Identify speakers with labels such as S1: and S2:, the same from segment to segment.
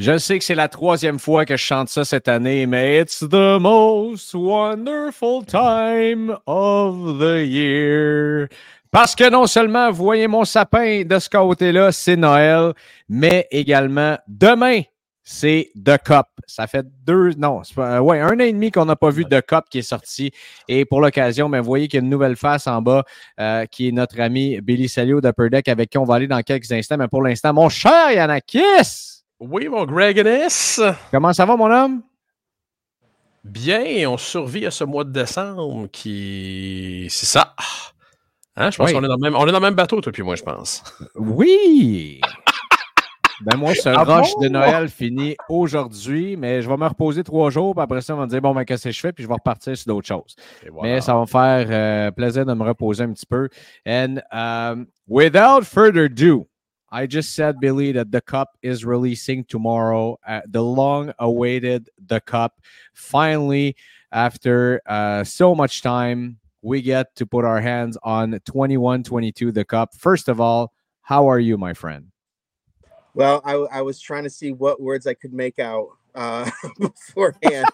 S1: Je sais que c'est la troisième fois que je chante ça cette année, mais it's the most wonderful time of the year. Parce que non seulement, vous voyez mon sapin de ce côté-là, c'est Noël, mais également demain, c'est The Cup. Ça fait deux, non, pas, ouais, un an et demi qu'on n'a pas vu The Cup qui est sorti. Et pour l'occasion, ben, vous voyez qu'il y a une nouvelle face en bas euh, qui est notre ami Billy Salio d'Upper Deck avec qui on va aller dans quelques instants. Mais pour l'instant, mon cher Yanakis!
S2: Oui, mon Greg
S1: Comment ça va, mon homme?
S2: Bien, on survit à ce mois de décembre qui. C'est ça. Hein? Je pense qu'on est, dans le même... on est dans le même bateau, toi puis moi, je pense.
S1: Oui! Ben moi, ce ah rush de Noël finit aujourd'hui, mais je vais me reposer trois jours, puis après ça, on va me dire, bon, ben, qu'est-ce que je fais, puis je vais repartir sur d'autres choses. Mais ça va me faire euh, plaisir de me reposer un petit peu. And um, without further ado, I just said, Billy, that the cup is releasing tomorrow. Uh, the long awaited the cup. Finally, after uh, so much time, we get to put our hands on 21 22 the cup. First of all, how are you, my friend?
S3: Well, I, I was trying to see what words I could make out uh, beforehand,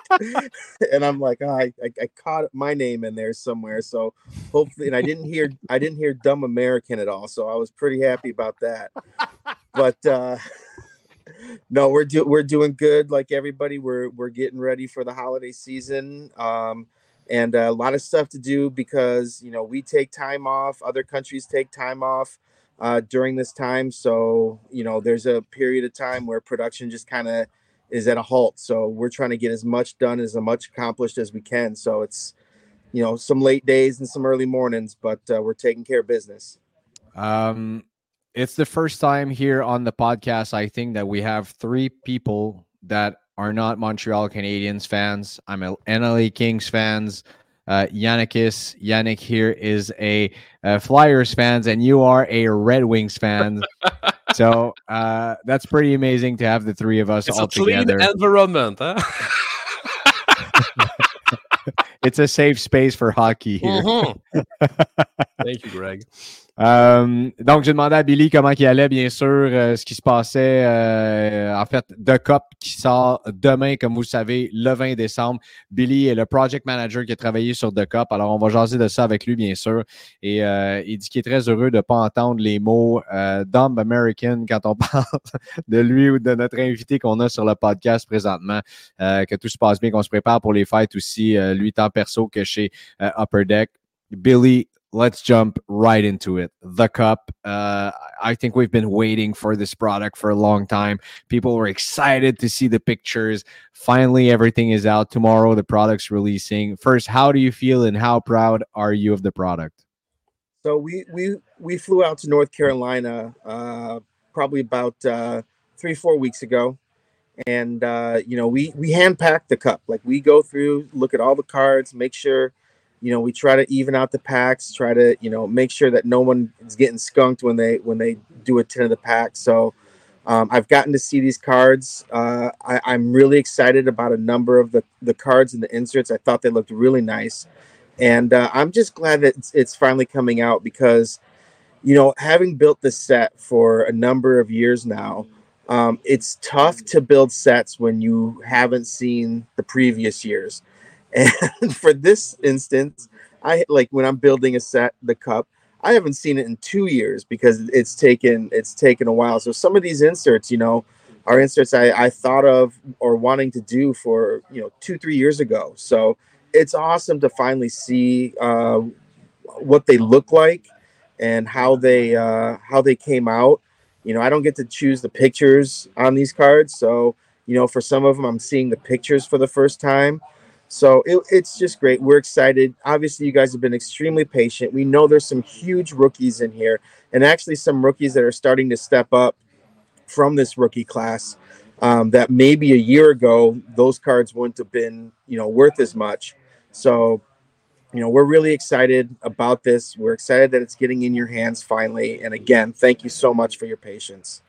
S3: and I'm like, oh, I, I, I caught my name in there somewhere. So hopefully, and I didn't hear I didn't hear dumb American at all. So I was pretty happy about that. But uh, no, we're do, we're doing good. Like everybody, we're we're getting ready for the holiday season. Um, and a lot of stuff to do because you know we take time off other countries take time off uh, during this time so you know there's a period of time where production just kind of is at a halt. So we're trying to get as much done as much accomplished as we can. So it's you know some late days and some early mornings, but uh, we're taking care of business.
S1: Um, it's the first time here on the podcast. I think that we have three people that are not Montreal Canadiens fans. I'm a NLA Kings fans. Uh, Yannickis, Yannick here is a, a Flyers fans, and you are a Red Wings fan. so uh, that's pretty amazing to have the three of us
S2: it's
S1: all
S2: a
S1: together.
S2: Clean environment, huh?
S1: it's a safe space for hockey here.
S2: Mm-hmm. Thank you, Greg.
S1: Euh, donc, j'ai demandé à Billy comment il allait, bien sûr, euh, ce qui se passait. Euh, en fait, The Cup qui sort demain, comme vous le savez, le 20 décembre. Billy est le project manager qui a travaillé sur The Cup. Alors, on va jaser de ça avec lui, bien sûr. Et il dit qu'il est très heureux de ne pas entendre les mots Dumb American quand on parle de lui ou de notre invité qu'on a sur le podcast présentement. que tout se passe bien, qu'on se prépare pour les fêtes aussi, lui tant perso que chez Upper Deck. Billy, let's jump right into it. The cup. Uh, I think we've been waiting for this product for a long time. People were excited to see the pictures. Finally, everything is out tomorrow. The product's releasing. First, how do you feel and how proud are you of the product?
S3: So we we we flew out to North Carolina uh, probably about uh, three four weeks ago, and uh, you know we we hand pack the cup. Like we go through, look at all the cards, make sure you know we try to even out the packs try to you know make sure that no one is getting skunked when they when they do a 10 of the pack. So um, i've gotten to see these cards. Uh, I, am really excited about a number of the the cards and the inserts. I thought they looked really nice. And uh, i'm just glad that it's, it's finally coming out because you know having built this set for a number of years now um, it's tough to build sets when you haven't seen the previous years and for this instance, I like when I'm building a set, the cup, I haven't seen it in two years because it's taken it's taken a while. So some of these inserts, you know, are inserts I, I thought of or wanting to do for you know two three years ago. So it's awesome to finally see uh, what they look like and how they uh, how they came out. You know, I don't get to choose the pictures on these cards, so you know, for some of them, I'm seeing the pictures for the first time. So it, it's just great. We're excited. Obviously, you guys have been extremely patient. We know there's some huge rookies in here, and actually some rookies that are starting to step up from this rookie class. Um, that maybe a year ago those cards wouldn't have been, you know, worth as much. So, you know, we're really excited about this. We're excited that it's getting in your hands finally. And again, thank you so much for your patience.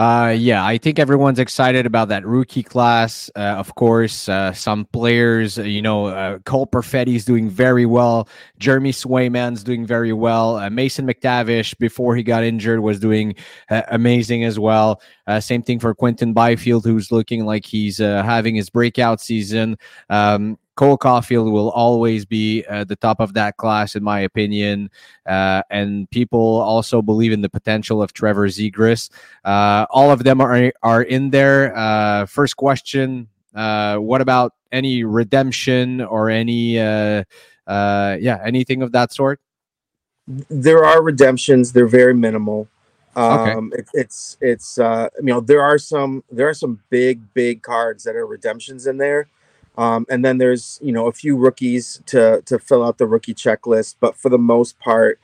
S1: Uh, yeah, I think everyone's excited about that rookie class. Uh, of course, uh, some players, uh, you know, uh, Cole Perfetti's doing very well. Jeremy Swayman's doing very well. Uh, Mason McTavish, before he got injured, was doing amazing as well. same thing for Quentin Byfield, who's looking like he's having his breakout season. Um, Cole Caufield will always be uh, the top of that class, in my opinion. Uh, and people also believe in the potential of Trevor Zegras. Uh, all of them are are in there. Uh, first question: uh, What about any redemption or any, uh, yeah, anything of that sort?
S3: There are redemptions. They're very minimal. Um, okay. it, it's it's you know there are some there are some big big cards that are redemptions in there um, and then there's you know a few rookies to to fill out the rookie checklist, but for the most part,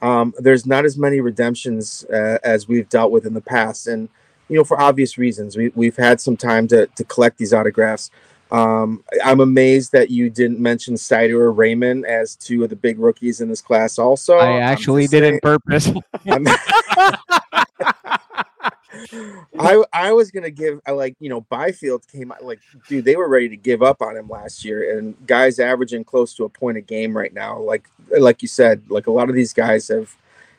S3: um, there's not as many redemptions uh, as we've dealt with in the past, and you know for obvious reasons. We we've had some time to to collect these autographs. Um, I'm amazed that you didn't mention Seider or Raymond as two of the big rookies in this class. Also,
S1: I actually did saying, on purpose.
S3: I I was gonna give I like you know Byfield came out like dude they were ready to give up on him last year and guys averaging close to a point a game right now like like you said like a lot of these guys have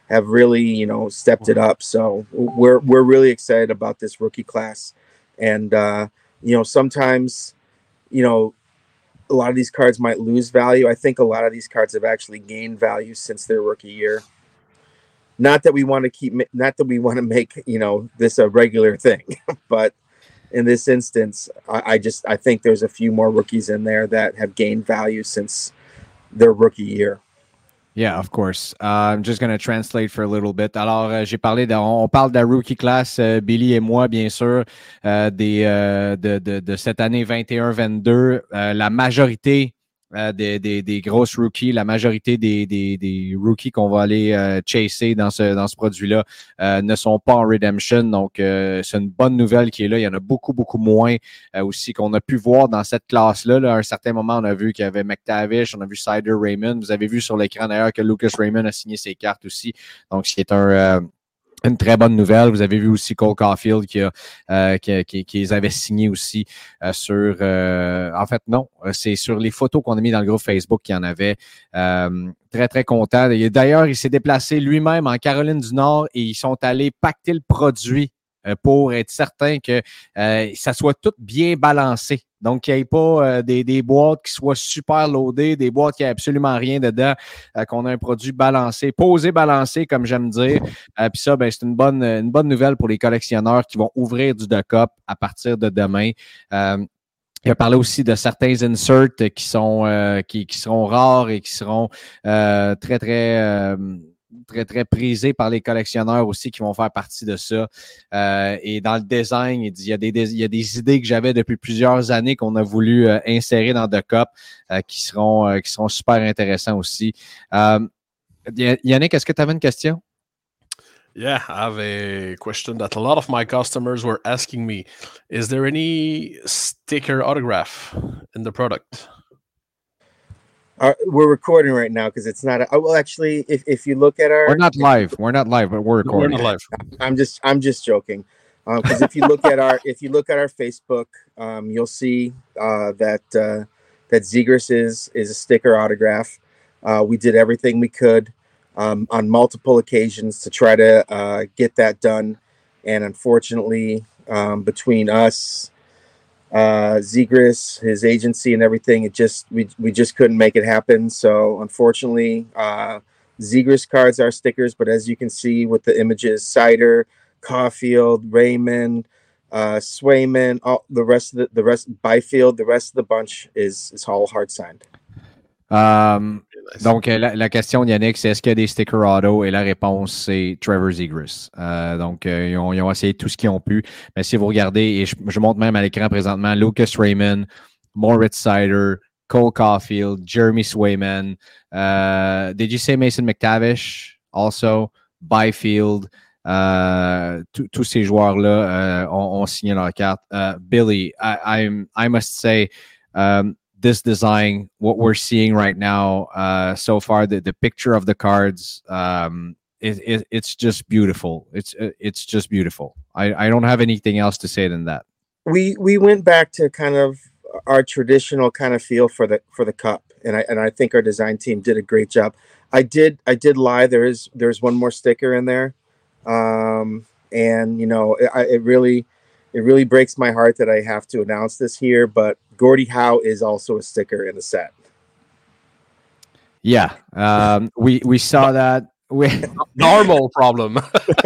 S3: have really you know stepped it up so we're we're really excited about this rookie class and uh you know sometimes you know a lot of these cards might lose value I think a lot of these cards have actually gained value since their rookie year not that we want to keep not that we want to make you know this a regular thing but in this instance I, I, just i think there's a few more rookies in there that have gained value since their rookie year
S1: Yeah, of course. Uh, I'm just going to translate for a little bit. Alors, euh, j'ai parlé de, on parle de la rookie class, euh, Billy et moi, bien sûr, euh, des, euh, de, de, de, cette année 21-22. Euh, la majorité euh, des, des, grosses rookies. La majorité des, des rookies qu'on va aller euh, chasser dans ce, dans ce produit-là euh, ne sont pas en redemption. Donc, c'est une bonne nouvelle qui est là. Il y en a beaucoup, beaucoup moins aussi qu'on a pu voir dans cette classe-là. À un certain moment, on a vu qu'il y avait McTavish, on a vu Sider Raymond. Vous avez vu sur l'écran d'ailleurs que Lucas Raymond a signé ses cartes aussi. Donc, c'est un une très bonne nouvelle. Vous avez vu aussi Cole Caulfield qui, a, euh, qui, qui, qui, les avait signés aussi euh, sur. Euh, en fait, non, c'est sur les photos qu'on a mis dans le groupe Facebook qu'il y en avait. très, très content. D'ailleurs, il s'est déplacé lui-même en Caroline du Nord et ils sont allés pacter le produit pour être certain que ça soit tout bien balancé. Donc, qu'il n'y ait pas euh, des, des, boîtes qui soient super loadées, des boîtes qui n'aient absolument rien dedans, euh, qu'on a un produit balancé, posé, balancé, comme j'aime dire. Euh, Puis ça, ben, c'est une bonne, une bonne nouvelle pour les collectionneurs qui vont ouvrir du duck up à partir de demain. Euh, il a parlé aussi de certains inserts qui sont qui, qui, seront rares et qui seront très, très très, très prisé par les collectionneurs aussi qui vont faire partie de ça. Euh, et dans le design, il, y, a des, idées que j'avais depuis plusieurs années qu'on a voulu euh, insérer dans The Cup euh, qui, seront, euh, qui seront super intéressants aussi. Yannick, est-ce que tu avais une question?
S2: Yeah, I have a question that a lot of my customers were asking me. Is there any sticker autograph in the product?
S3: Uh, we're recording right now because it's not. A, oh, well, actually, if, if you look at our,
S1: we're not live. We're not live, but we're recording.
S2: We're not live.
S3: I'm just I'm just joking. Because um, if you look at our if you look at our Facebook, um, you'll see uh, that uh, that Zegers is is a sticker autograph. Uh, we did everything we could um, on multiple occasions to try to uh, get that done, and unfortunately, um, between us uh, Zegris, his agency, and everything. It just we we just couldn't make it happen. So unfortunately, uh, Zegris cards are stickers, but as you can see with the images, Cider, Caulfield, Raymond, uh, Swayman, all the rest of the the rest Byfield, the rest of the bunch is is all hard signed.
S1: Um, donc, euh, la, la, question Yannick, c'est est-ce qu'il y a des stickers auto? Et la réponse, c'est Trevor Zegras. Euh, donc, euh, ils, ont, ils, ont, essayé tout ce qu'ils ont pu. Mais si vous regardez, et je, je montre même à l'écran présentement, Lucas Raymond, Moritz Sider, Cole Caulfield, Jeremy Swayman. Uh, did you say Mason McTavish? Also, Byfield. Uh, tous ces joueurs-là uh, ont, ont, signé leur carte. Uh, Billy, I, I'm, I must say, um, this design, what we're seeing right now uh, so far, the, the picture of the cards, um, it, it, it's just beautiful. It's it's just beautiful. I, I don't have anything else to say than that.
S3: We we went back to kind of our traditional kind of feel for the for the cup, and I and I think our design team did a great job. I did I did lie. There is there's one more sticker in there, um, and you know it really it really breaks my heart that I have to announce this here, but Gordie Howe is also a sticker in the set.
S1: Yeah, um, we we saw that. We
S2: normal problem.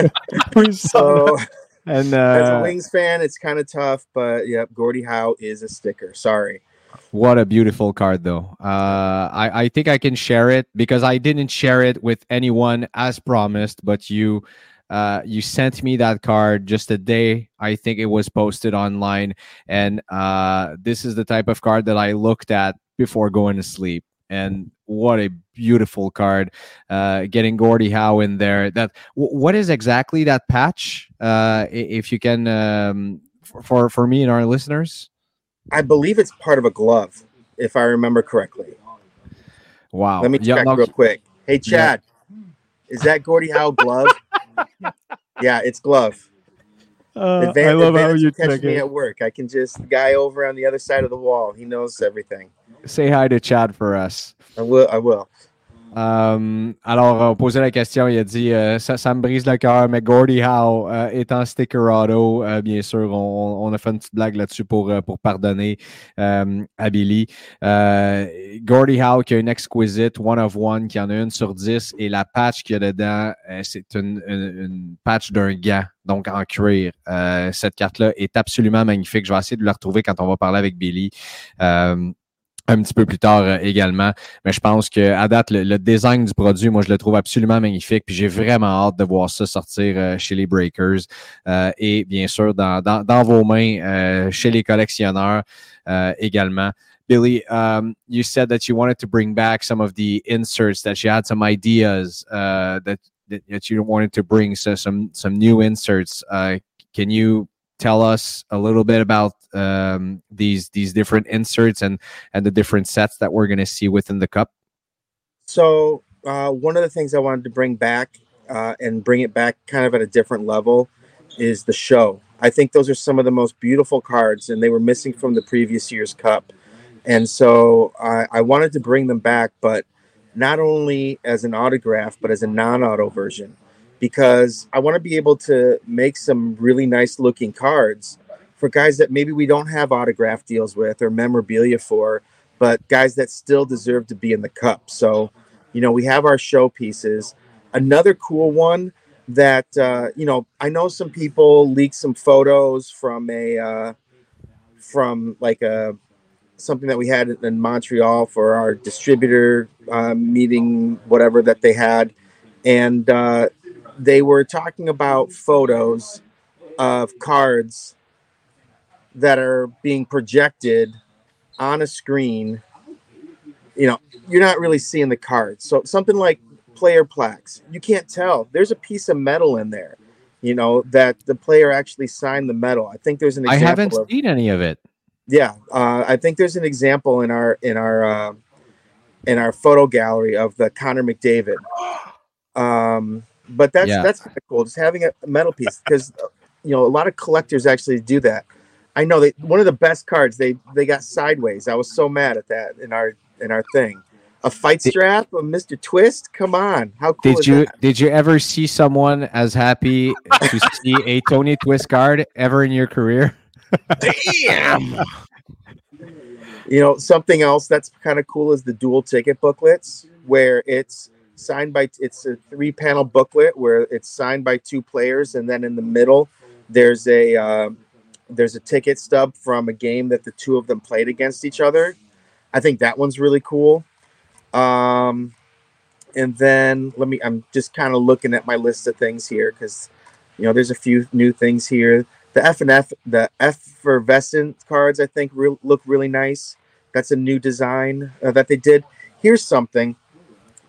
S3: we saw. So, and uh, as a Wings fan, it's kind of tough, but yep, Gordie Howe is a sticker. Sorry.
S1: What a beautiful card, though. Uh, I I think I can share it because I didn't share it with anyone as promised, but you. Uh, you sent me that card just a day I think it was posted online, and uh, this is the type of card that I looked at before going to sleep and what a beautiful card uh, getting Gordie Howe in there. That w- what is exactly that patch? Uh, if you can, um, for for me and our listeners,
S3: I believe it's part of a glove, if I remember correctly.
S1: Wow.
S3: Let me check yeah, no, real quick. Hey Chad, yeah. is that Gordie Howe glove? Yeah, it's glove.
S1: Uh, advanced, I love how you
S3: catch me at work. I can just guy over on the other side of the wall. He knows everything.
S1: Say hi to Chad for us.
S3: I will. I will.
S1: Um, alors, on posait la question, il a dit euh, ça, me brise le cœur, mais Gordie Howe euh, étant Stickerado, euh, bien sûr, on, a fait une petite blague là-dessus pour, euh, pour pardonner euh, à Billy. Euh, Gordie Howe qui a une exquisite one of one, qui en a une sur 10, et la patch qu'il y a dedans, c'est une, patch d'un gant, donc en cuir. cette carte-là est absolument magnifique. Je vais essayer de la retrouver quand on va parler avec Billy un petit peu plus tard euh, également. Mais je pense que à date, le, design du produit, moi, je le trouve absolument magnifique. Puis j'ai vraiment hâte de voir ça sortir euh, chez les Breakers euh, et bien sûr dans, dans, dans vos mains chez les collectionneurs également. Billy, um, you said that you wanted to bring back some of the inserts, that you had some ideas uh, that, that you wanted to bring so some some new inserts. Uh, can you tell us a little bit about um, these these different inserts and and the different sets that we're going to see within the cup?
S3: So uh, one of the things I wanted to bring back uh, and bring it back kind of at a different level is the show. I think those are some of the most beautiful cards, and they were missing from the previous year's cup. And so I, I wanted to bring them back, but not only as an autograph, but as a non-auto version because I want to be able to make some really nice looking cards for guys that maybe we don't have autograph deals with or memorabilia for, but guys that still deserve to be in the cup. So, you know, we have our show pieces. Another cool one that uh, you know, I know some people leaked some photos from a uh, from like a something that we had in Montreal for our distributor uh, meeting, whatever that they had, and uh, they were talking about photos of cards that are being projected on a screen. You know, you're not really seeing the cards. So something like player plaques, you can't tell. There's a piece of metal in there, you know, that the player actually signed the metal. I think there's an
S1: I haven't of, seen any of it.
S3: Yeah, uh, I think there's an example in our in our uh, in our photo gallery of the Connor McDavid. Um, but that's yeah. that's kind of cool. Just having a metal piece because you know a lot of collectors actually do that. I know they one of the best cards they they got sideways. I was so mad at that in our in our thing. A fight strap of Mr. Twist. Come on, how cool
S1: did you
S3: that?
S1: did you ever see someone as happy to see a Tony Twist card ever in your career?
S2: Damn.
S3: you know something else that's kind of cool is the dual ticket booklets where it's signed by it's a three panel booklet where it's signed by two players and then in the middle there's a uh, there's a ticket stub from a game that the two of them played against each other. I think that one's really cool. Um and then let me i'm just kind of looking at my list of things here because you know there's a few new things here. The f and f the effervescent cards i think re- look really nice. That's a new design uh, that they did. Here's something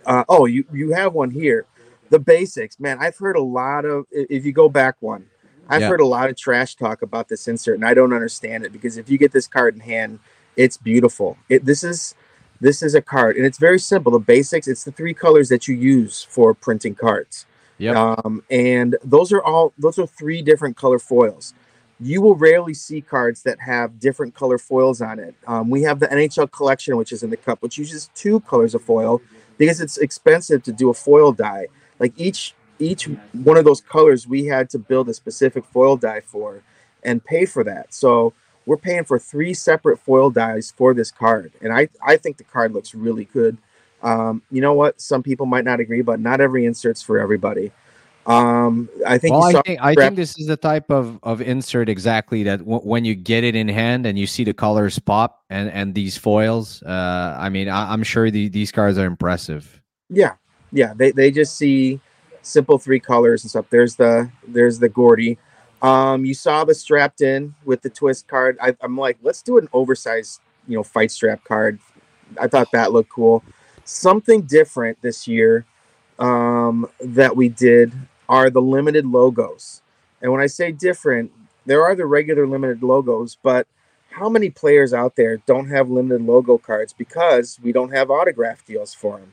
S3: uh, oh, you you have one here. The basics, man. I've heard a lot of. If you go back one, I've yeah. heard a lot of trash talk about this insert, and I don't understand it because if you get this card in hand, it's beautiful. It this is this is a card, and it's very simple. The basics. It's the three colors that you use for printing cards.
S1: Yep.
S3: Um, and those are all those are three different color foils. You will rarely see cards that have different color foils on it. Um, we have the NHL collection, which is in the cup, which uses two colors of foil because it's expensive to do a foil die. Like each each one of those colors, we had to build a specific foil die for and pay for that. So we're paying for three separate foil dies for this card, and I I think the card looks really good. Um, you know what? Some people might not agree, but not every insert's for everybody. Um, I think.
S1: Well, I think I think this is the type of of insert exactly that w- when you get it in hand and you see the colors pop and and these foils. Uh, I mean, I, I'm sure the, these cards are impressive.
S3: Yeah, yeah. They they just see simple three colors and stuff. There's the there's the Gordy. Um, you saw the strapped in with the twist card. I, I'm like, let's do an oversized, you know, fight strap card. I thought that looked cool. Something different this year um, that we did are the limited logos. And when I say different, there are the regular limited logos, but how many players out there don't have limited logo cards because we don't have autograph deals for them?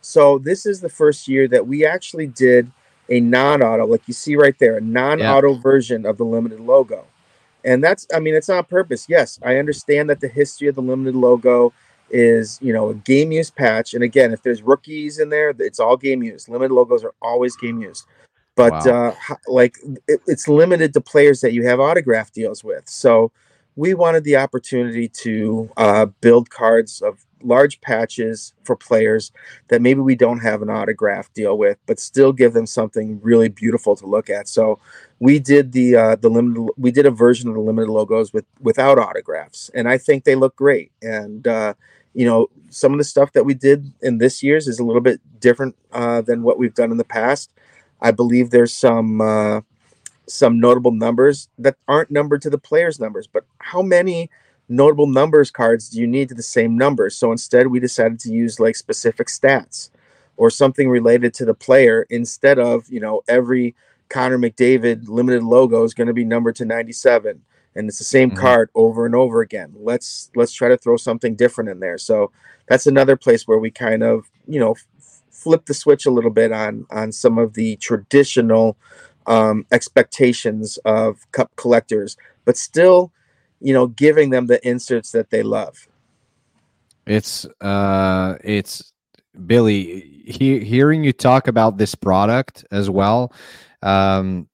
S3: So this is the first year that we actually did a non-auto, like you see right there, a non-auto version of the limited logo. And that's I mean, it's on purpose. Yes, I understand that the history of the limited logo is, you know, a game use patch. And again, if there's rookies in there, it's all game use. Limited logos are always game use. But
S1: Wow.
S3: uh like it, it's limited to players that you have autograph deals with. So we wanted the opportunity to uh, build cards of large patches for players that maybe we don't have an autograph deal with, but still give them something really beautiful to look at. So we did the uh, the limited we did a version of the limited logos with without autographs, and I think they look great. And uh, you know, some of the stuff that we did in this year's is a little bit different uh, than what we've done in the past. I believe there's some uh, some notable numbers that aren't numbered to the players' numbers, but how many notable numbers cards do you need to the same number? So instead, we decided to use like specific stats or something related to the player instead of you know every Connor McDavid limited logo is going to be numbered to 97 and it's the same
S1: Mhm.
S3: card over and over again. Let's let's try to throw something different in there. So that's another place where we kind of you know flip the switch a little bit on on some of the traditional um, expectations of cup collectors, but still, you know, giving them the inserts that they love.
S1: It's uh, it's Billy. He, hearing you talk about this product as well, um,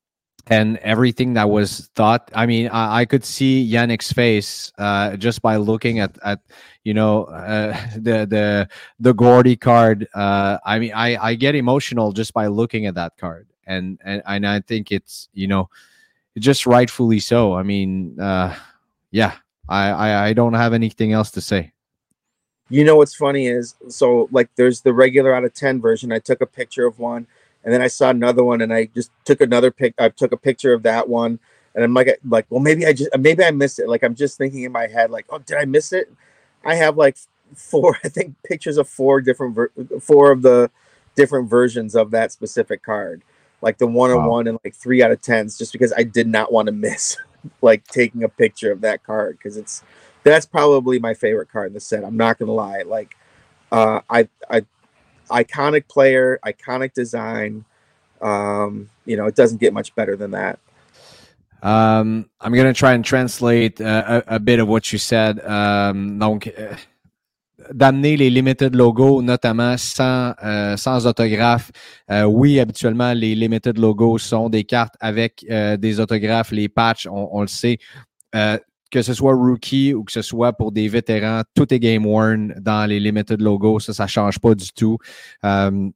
S1: and everything that was thought. I mean, I, I could see Yannick's face uh, just by looking at at you know uh, the the the Gordy card. Uh, I mean, I I get emotional just by looking at that card, and and and I think it's you know just rightfully so. I mean, uh, yeah, I, I I don't have anything else to say.
S3: You know what's funny is so like there's the regular out of 10 version. I took a picture of one and then I saw another one and I just took another pic I took a picture of that one and I'm like like well maybe I just maybe I missed it. Like I'm just thinking in my head like oh did I miss it? I have like four I think pictures of four different ver- four of the different versions of that specific card. Like the one on one and like 3 out of 10s just because I did not want to miss like taking a picture of that card because it's that's probably my favorite card in the set. I'm not gonna lie. Like, uh, I, I, iconic player, iconic design. Um, you know, it doesn't get much better than that.
S1: Um, I'm gonna try and translate uh, a, a bit of what you said. Um, donc, euh, d'amener les limited logos, notamment sans, euh, sans autographe. Euh, oui, habituellement, les limited logos sont des cartes avec euh, des autographes, les patchs, on, le sait. Que ce soit rookie ou que ce soit pour des vétérans, tout est game worn dans les limited logos. Ça, ça change pas du tout. Euh,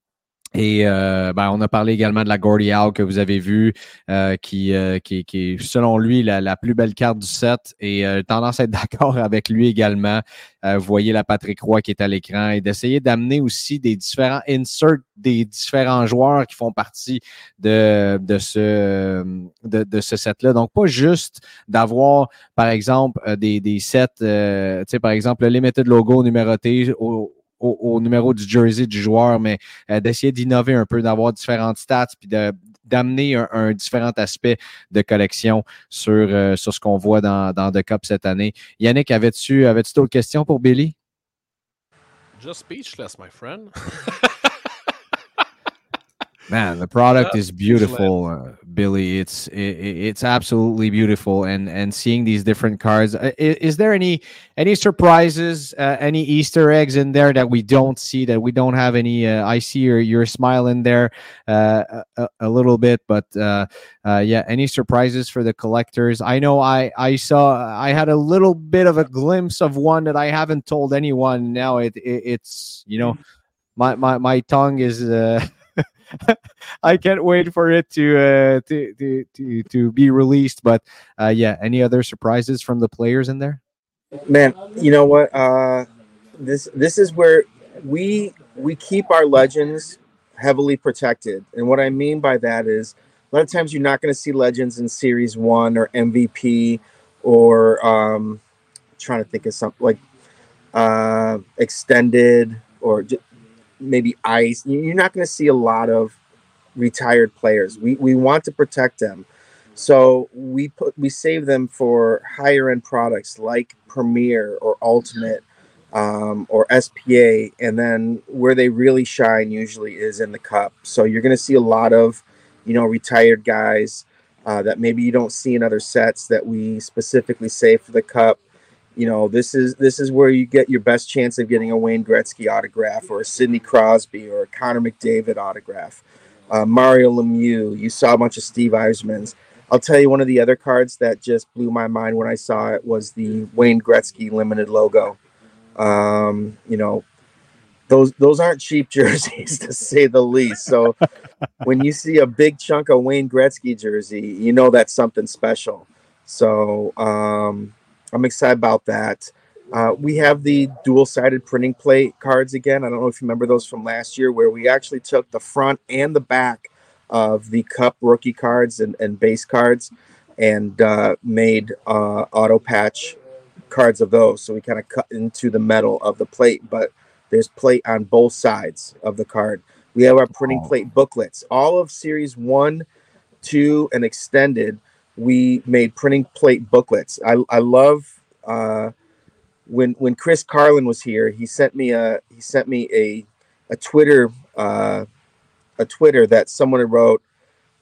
S1: et euh, ben, on a parlé également de la Gordy Howe que vous avez vue, euh, qui, euh, qui, qui est, selon lui, la, la plus belle carte du set. Et euh, tendance à être d'accord avec lui également. Euh, vous voyez la Patrick Roy qui est à l'écran et d'essayer d'amener aussi des différents inserts des différents joueurs qui font partie de, de ce, de, de ce set-là. Donc, pas juste d'avoir, par exemple, euh, des, des sets, tu sais, par exemple, le limited logo numéroté au, au, numéro du jersey du joueur, mais euh, d'essayer d'innover un peu, d'avoir différentes stats, puis d'amener un, un différent aspect de collection sur, euh, sur ce qu'on voit dans, dans The Cup cette année. Yannick, avais-tu avais d'autres questions pour Billy?
S2: Just speechless, my friend.
S1: Man, the product is beautiful, uh, Billy. It's it, it's absolutely beautiful, and and seeing these different cards. Uh, is, is, there any any surprises, uh, any Easter eggs in there that we don't see that we don't have any? Uh, I see your your smile in there uh, a, a, little bit, but uh, yeah, any surprises for the collectors? I know I I saw I had a little bit of a glimpse of one that I haven't told anyone. Now it, it it's you know my my my tongue is. I can't wait for it to uh, to, to to to be released. But uh, yeah, any other surprises from the players in there?
S3: Man, you know what? Uh, this this is where we we keep our legends heavily protected, and what I mean by that is a lot of times you're not going to see legends in Series One or MVP or um, trying to think of something like uh, extended or maybe ice. You're not going to see a lot of retired players. We we want to protect them, so we put we save them for higher end products like Premier or Ultimate um, or SPA, and then where they really shine usually is in the Cup. So you're going to see a lot of, you know, retired guys uh, that maybe you don't see in other sets that we specifically save for the Cup you know, this is this is where you get your best chance of getting a Wayne Gretzky autograph or a Sidney Crosby or a Connor McDavid autograph. Uh, Mario Lemieux. You saw a bunch of Steve Yzermans. I'll tell you one of the other cards that just blew my mind when I saw it was the Wayne Gretzky limited logo. Um, you know, those those aren't cheap jerseys to say the least. So when you see a big chunk of Wayne Gretzky jersey, you know that's something special. So um, I'm excited about that. Uh, we have the dual-sided printing plate cards again. I don't know if you remember those from last year, where we actually took the front and the back of the Cup rookie cards and, and base cards and uh, made uh, auto patch cards of those. So we kind of cut into the metal of the plate, but there's plate on both sides of the card. We have our printing plate booklets. All of series one, two, and extended – we made printing plate booklets. I, I love uh, when when Chris Carlin was here. He sent me a he sent me a a Twitter uh, a Twitter that someone had wrote.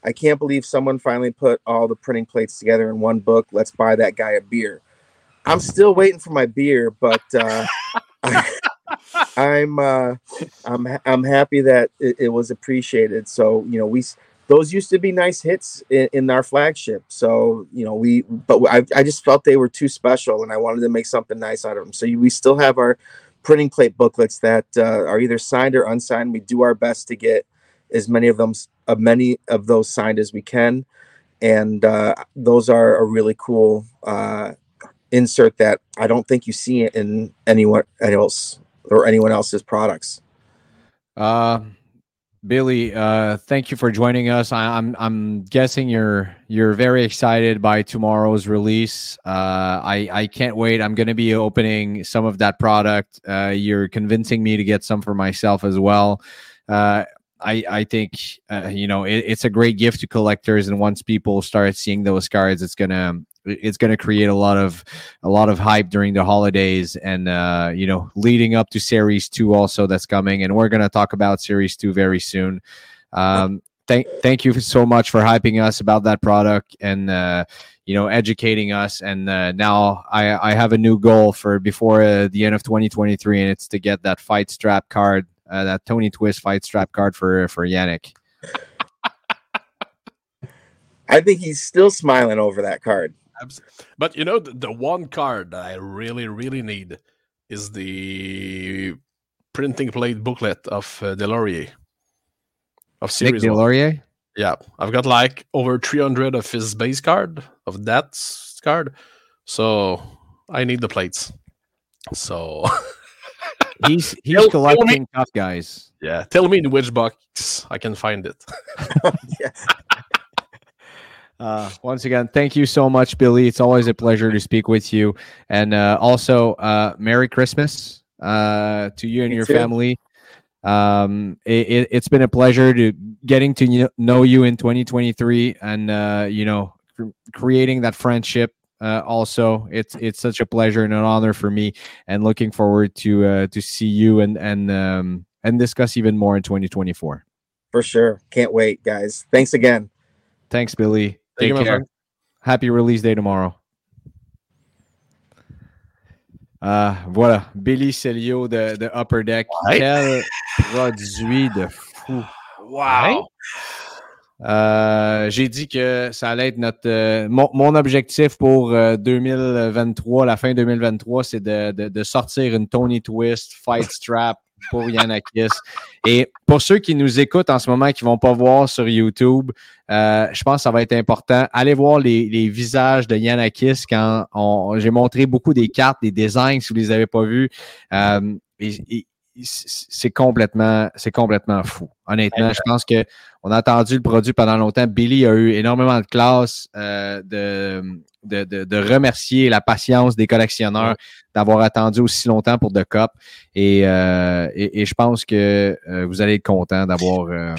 S3: I can't believe someone finally put all the printing plates together in one book. Let's buy that guy a beer. I'm still waiting for my beer, but uh, I, am uh, I'm I'm happy that it, it was appreciated. So you know we those used to be nice hits in, in our flagship. So you know we, but I, I just felt they were too special, and I wanted to make something nice out of them. So we still have our printing plate booklets that uh, are either signed or unsigned. We do our best to get as many of them, of many of those signed as we can, and uh, those are a really cool uh, insert that I don't think you see in anyone else or anyone else's products.
S1: Uh, Billy, uh, thank you for joining us. I, am I'm, I'm guessing you're you're very excited by tomorrow's release. Uh, I I can't wait. I'm going to be opening some of that product. Uh, you're convincing me to get some for myself as well. Uh, I I think uh, you know it, it's a great gift to collectors, and once people start seeing those cards, it's gonna it's going to create a lot of a lot of hype during the holidays and uh, you know leading up to series 2 also that's coming and we're going to talk about series 2 very soon um, thank thank you so much for hyping us about that product and uh, you know educating us and uh, now I, I have a new goal for before uh, the end of 2023 and it's to get that fight strap card uh, that tony twist fight strap card for for yannick
S3: I think he's still smiling over that card.
S2: But you know, the, the, one card that I really, really need is the printing plate booklet of uh, Deslauriers
S1: of series Nick Deslauriers.
S2: Yeah, I've got like over 300 of his base card of that card, so I need the plates. So
S1: he's he's tell, collecting tell tough guys.
S2: Yeah, tell me in which box I can find it. yeah.
S1: Uh, once again, thank you so much, Billy. It's always a pleasure to speak with you. And uh, also, uh, Merry Christmas uh, to you and Me your too. family. Um, it, has been a pleasure to getting to know you in 2023, and uh, you know, cr- creating that friendship. Uh, also, it's it's such a pleasure and an honor for me, and looking forward to to see you and and um, and discuss even more in 2024.
S3: For sure. Can't wait, guys. Thanks again.
S1: Thanks, Billy.
S2: Thank you,
S1: Take care. Happy release day tomorrow. Euh, voilà, Billy Celio de, de Upper Deck.
S2: Ouais.
S1: Quel produit de fou.
S2: Wow!
S1: Euh, J'ai dit que ça allait être notre. euh, mon, mon objectif pour euh, 2023, la fin 2023, c'est de, de, de sortir une Tony Twist Fight Strap pour Yanakis. Et pour ceux qui nous écoutent en ce moment, qui ne vont pas voir sur YouTube, euh, je pense que ça va être important. Allez voir les, visages de Yanakis quand j'ai montré beaucoup des cartes, des designs, si vous ne les avez pas vus. Euh, c'est complètement, c'est complètement fou. Honnêtement, je pense que on a attendu le produit pendant longtemps. Billy a eu énormément de classe euh, de remercier la patience des collectionneurs d'avoir attendu aussi longtemps pour The Cup. Et, euh, et, et je pense que euh, vous allez être content d'avoir. euh,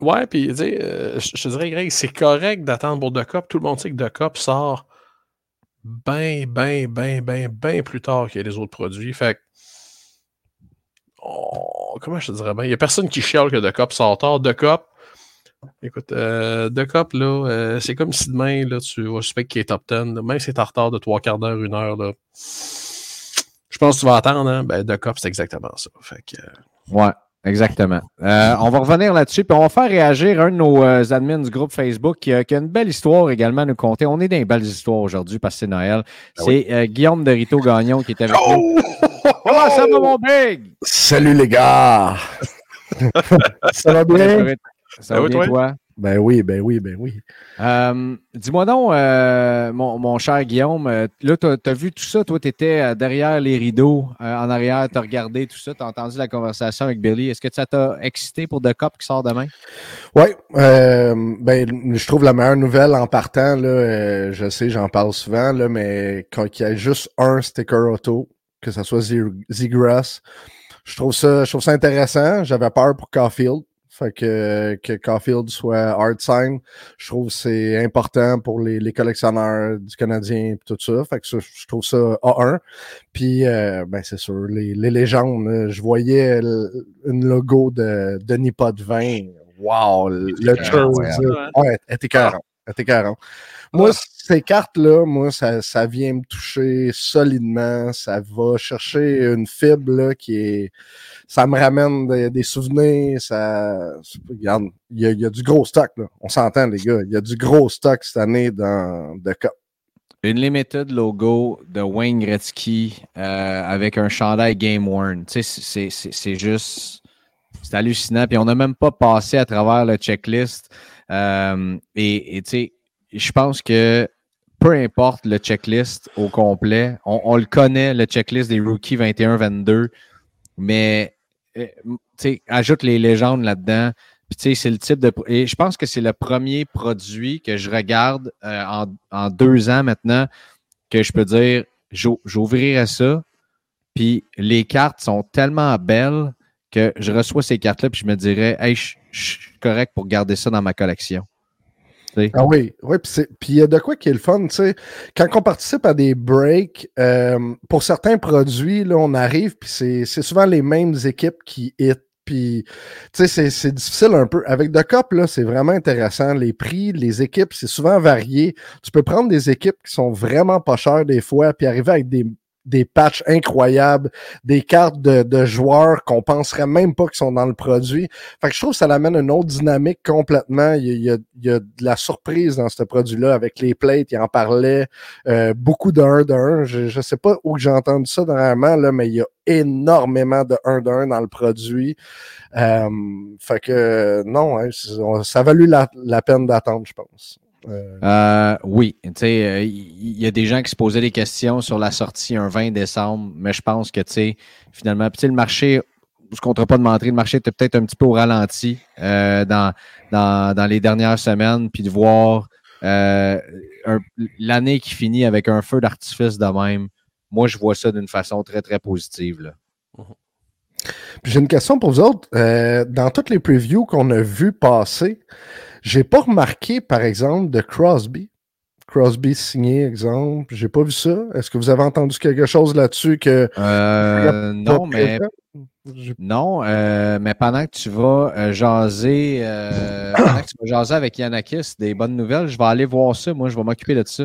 S2: Ouais, puis je te dirais, Greg, c'est correct d'attendre pour The Cup. Tout le monde sait que The Cup sort bien, bien, bien, bien, bien plus tard que les autres produits. Fait que. oh, comment je te dirais bien? Il n'y a personne qui chiale que The Cup sort tard. The Cup, écoute, euh, The Cup, là, c'est comme si demain, là, tu vas suspecter qu'il est top 10. là, même si c'est en retard de trois quarts d'heure, une heure, là. Je pense que tu vas attendre, hein? Ben, The c'est exactement ça. Fait que. euh,
S1: Ouais, exactement. Euh, on va revenir là-dessus, puis on va faire réagir un de nos euh, admins du groupe Facebook qui a, qui a une belle histoire également à nous conter. On est dans les belles histoires aujourd'hui parce que c'est Noël.
S2: Ben
S1: c'est euh, Guillaume de Rito Gagnon qui est avec nous. Comment ça va, mon big?
S4: Salut les gars! ça va bien?
S1: Ça va
S2: Ben oui,
S1: bien,
S2: toi?
S1: toi?
S4: Ben oui, ben oui, ben oui.
S1: Euh, Dis-moi donc, euh, mon, mon cher Guillaume, euh, là, tu as, vu tout ça? Toi, tu étais derrière les rideaux, euh, en arrière, tu as regardé tout ça, tu as entendu la conversation avec Billy. Est-ce que ça t'a excité pour The Cup qui sort demain?
S4: Oui, euh, ben je trouve la meilleure nouvelle en partant, là, euh, je sais, j'en parle souvent, là, mais quand il y a juste un sticker auto, que ce soit Zigras, je trouve ça, je trouve ça intéressant. J'avais peur pour Caulfield. Fait que, que Caulfield soit hard sign, je trouve que c'est important pour les, les collectionneurs du Canadien et tout ça. Fait que ça, je trouve ça A1. Puis, euh, ben c'est sûr, les, les légendes, je voyais une logo de Denis Potvin. Wow, le le jersey. Ouais, elle était 40. Elle était 40. Moi, ces cartes-là, moi, ça, ça vient me toucher solidement. Ça va chercher une fibre là, qui est. Ça me ramène des, souvenirs. Ça. Regarde, il y, a, il y a du gros stock, là. On s'entend, les gars. Il y a du gros stock cette année dans The Cup.
S1: Une limited logo de Wayne Gretzky euh, avec un chandail Game Worn. Tu sais, c'est- juste. C'est hallucinant. Puis on n'a même pas passé à travers le checklist. Euh, et tu sais, je pense que peu importe le checklist au complet, on, on le connaît, le checklist des rookies 21-22, mais ajoute les légendes là-dedans. C'est le type de. Et je pense que c'est le premier produit que je regarde euh, en, en deux ans maintenant que je peux dire j'ou- j'ouvrirai ça. Puis les cartes sont tellement belles que je reçois ces cartes-là, puis je me dirais, hey, je suis correct pour garder ça dans ma collection.
S4: Ah oui, oui, puis il y a de quoi qui est le fun, tu sais. Quand on participe à des breaks, euh, pour certains produits, là, on arrive, puis c'est souvent les mêmes équipes qui hit. Puis, tu sais, c'est- c'est difficile un peu. Avec The Cup, là, c'est vraiment intéressant. Les prix, les équipes, c'est souvent varié. Tu peux prendre des équipes qui sont vraiment pas chères des fois, puis arriver avec des, des patchs incroyables, des cartes de, de joueurs qu'on penserait même pas qu'ils sont dans le produit. Fait que je trouve que ça l'amène une autre dynamique complètement. Il y a, il y a- il y a de la surprise dans ce produit-là avec les plates. Il en parlait euh, beaucoup de 1 de 1. Je, je sais pas où j'ai entendu ça dernièrement, là, mais il y a énormément de 1 de 1 dans le produit. Euh, fait que non, hein, ça a valu la, la peine d'attendre, je pense. Euh,
S1: Euh, oui, tu sais, euh, il y, a des gens qui se posaient des questions sur la sortie un 20 décembre, mais je pense que, tu sais, finalement, puis le marché, je ne compterai pas de mentir, le marché était peut-être un petit peu au ralenti euh, dans, dans, dans les dernières semaines, puis de voir euh, l'année qui finit avec un feu d'artifice de même, moi, je vois ça d'une façon très, très positive. Là.
S4: J'ai une question pour vous autres. Euh, dans toutes les previews qu'on a vues passer, j'ai pas remarqué, par exemple, de Crosby. Crosby signé, exemple. J'ai pas vu ça. Est-ce que vous avez entendu quelque chose là-dessus que.
S1: Euh, non, mais. Non, euh, mais pendant que tu vas euh, jaser, euh, pendant que tu vas jaser avec Yanakis des bonnes nouvelles, je vais aller voir ça. Moi, je vais m'occuper de ça.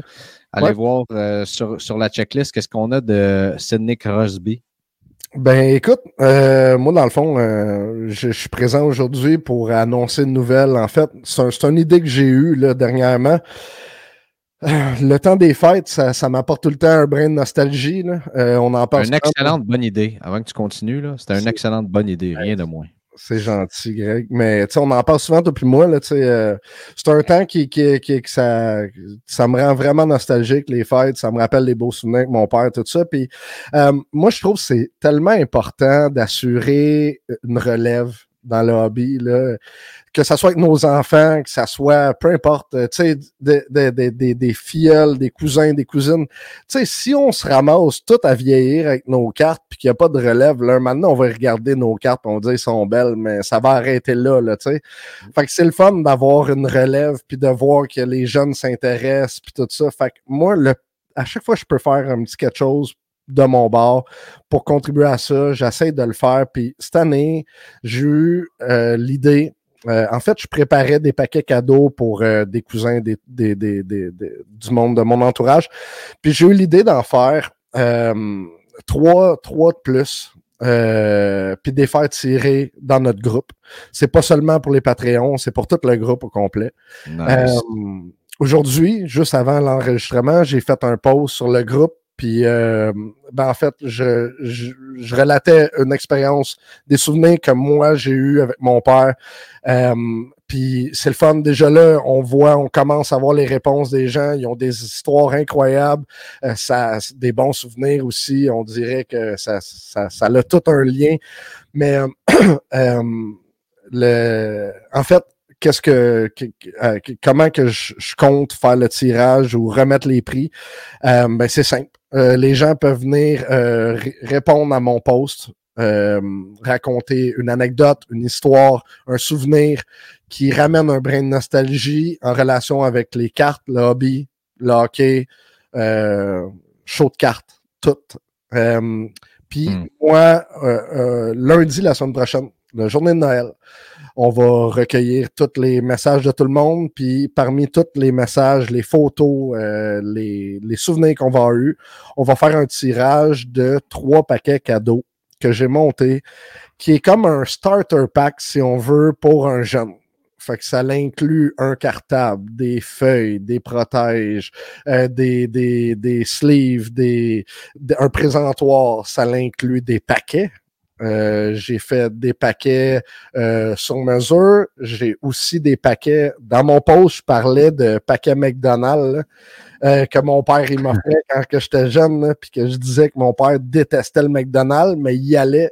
S1: Aller
S4: Ouais.
S1: voir sur, sur la checklist qu'est-ce qu'on a de Sidney Crosby.
S4: Ben écoute, euh, moi dans le fond, euh, je, je suis présent aujourd'hui pour annoncer une nouvelle. En fait, c'est un- c'est une idée que j'ai eue là, dernièrement. Euh, Le temps des fêtes, ça, ça m'apporte tout le temps un brin de nostalgie. là. Euh, on en parle.
S1: Une excellente bonne idée. Avant que tu continues, c'était une excellente bonne idée, rien de moins.
S4: C'est gentil, Greg. Mais on en parle souvent, toi puis moi. Là, euh, c'est un temps qui, qui, qui- que ça, ça me rend vraiment nostalgique, les fêtes. Ça me rappelle les beaux souvenirs avec mon père, tout ça. Puis euh, moi, je trouve que c'est tellement important d'assurer une relève dans le hobby. Là. Que ça soit avec nos enfants, que ça soit, peu importe, euh, tu sais, des des des- des- filleuls, des cousins, des cousines. Tu sais, si on se ramasse tout à vieillir avec nos cartes puis qu'il n'y a pas de relève, là, maintenant, on va regarder nos cartes on va dire, ils sont belles, mais ça va arrêter là, là, tu sais. Fait que c'est le fun d'avoir une relève puis de voir que les jeunes s'intéressent puis tout ça. Fait que moi, le, à chaque fois que je peux faire un petit quelque chose de mon bord pour contribuer à ça, j'essaie de le faire. Puis cette année, j'ai eu euh, l'idée euh, en fait, je préparais des paquets cadeaux pour euh, des cousins des, des, des, des- des- du monde de mon entourage. Puis j'ai eu l'idée d'en faire trois, trois de plus. euh, puis des faire tirer dans notre groupe. C'est pas seulement pour les Patreons, c'est pour tout le groupe au complet.
S1: Nice.
S4: Euh, Aujourd'hui, juste avant l'enregistrement, j'ai fait un post sur le groupe. Puis, euh, ben en fait, je, je, je relatais une expérience, des souvenirs que moi j'ai eu avec mon père. Euh, puis c'est le fun. Déjà là, on voit, on commence à voir les réponses des gens. Ils ont des histoires incroyables. Euh, ça, des bons souvenirs aussi. On dirait que ça, ça, ça a tout un lien. Mais euh, le, en fait, qu'est-ce que, que- que- euh, que- comment que je, je compte faire le tirage ou remettre les prix? Euh, ben c'est simple. Euh, les gens peuvent venir ré- répondre à mon post raconter une anecdote une histoire un souvenir qui ramène un brin de nostalgie en relation avec les cartes le hobby le hockey show de cartes tout. Puis
S1: Hmm.
S4: moi lundi la semaine prochaine la journée de Noël on va recueillir tous les messages de tout le monde, puis parmi tous les messages, les photos, euh, les, souvenirs qu'on va avoir on va faire un tirage de trois paquets cadeaux que j'ai monté, qui est comme un starter pack, si on veut, pour un jeune. Fait que ça inclut un cartable, des feuilles, des protèges, euh, des, des, des sleeves, des, un présentoir. Ça inclut des paquets. Euh, j'ai fait des paquets euh, sur mesure. J'ai aussi des paquets. Dans mon post, je parlais de paquets McDonald's là, euh, que mon père il m'a fait quand que j'étais jeune, puis que je disais que mon père détestait le McDonald's, mais il y allait.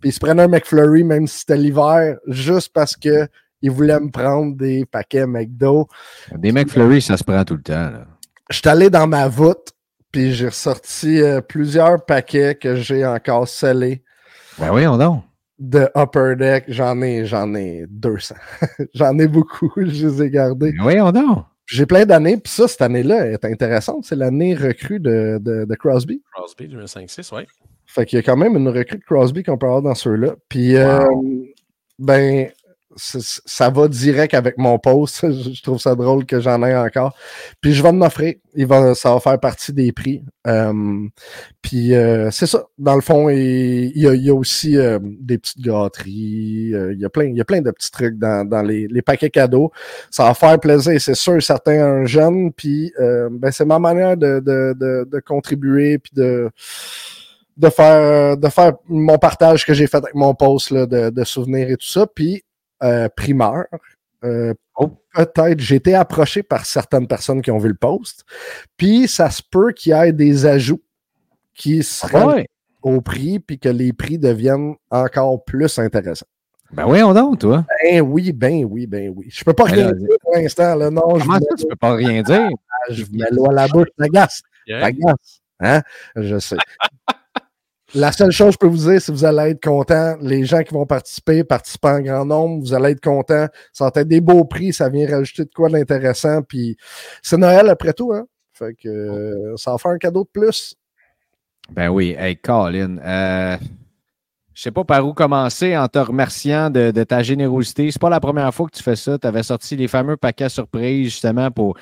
S4: Puis il se prenait un McFlurry, même si c'était l'hiver, juste parce que il voulait me prendre des paquets McDo.
S1: Des McFlurry, ça se prend tout le temps. Là.
S4: Je suis allé dans ma voûte, puis j'ai ressorti euh, plusieurs paquets que j'ai encore scellés
S1: Ben voyons donc.
S4: de Upper Deck. J'en ai, j'en ai 200. j'en ai beaucoup, je les ai gardés.
S1: Ben voyons donc.
S4: J'ai plein d'années, puis ça, cette année-là est intéressante. C'est l'année recrue de, de, de Crosby.
S2: Crosby 2005-6, ouais.
S4: Fait qu'il y a quand même une recrue de Crosby qu'on peut avoir dans ceux-là. Puis, euh, ben, ça va direct avec mon post. Je trouve ça drôle que j'en ai encore. Puis, je vais en offrir. Il va, ça va faire partie des prix. Euh, puis, euh, c'est ça. Dans le fond, il, y, a, il y a aussi euh, des petites gâteries. euh, il, y a plein, il y a plein de petits trucs dans, dans les, les paquets cadeaux. Ça va faire plaisir, c'est sûr, certains un jeune. Puis, euh, ben, c'est ma manière de, de, de, de contribuer. Puis de de faire de faire mon partage que j'ai fait avec mon post là, de, de souvenirs et tout ça. Puis euh, primeur. euh,
S1: Oh.
S4: Peut-être j'ai été approché par certaines personnes qui ont vu le post. Puis ça se peut qu'il y ait des ajouts qui seraient
S1: Ouais.
S4: au prix, puis que les prix deviennent encore plus intéressants.
S1: Ben voyons donc, toi.
S4: Ben oui, ben oui, ben oui. Je peux pas
S1: Ben
S4: rien
S1: là,
S4: dire pour l'instant. Là. Non, je
S1: Comment
S4: vous
S1: ça, tu peux pas rien dire?
S4: je mets l'eau à la bouche, gasse. Ça gasse. Hein? Je sais. La seule chose que je peux vous dire, c'est que vous allez être contents. Les gens qui vont participer, participer en grand nombre, vous allez être contents. Ça va être des beaux prix, ça vient rajouter de quoi d'intéressant. Puis c'est Noël après tout, hein? Fait que euh, ça va faire un cadeau de plus.
S1: Ben oui, hey Colin, euh, je sais pas par où commencer en te remerciant de, de ta générosité. C'est pas la première fois que tu fais ça. Tu avais sorti les fameux paquets surprises justement pour.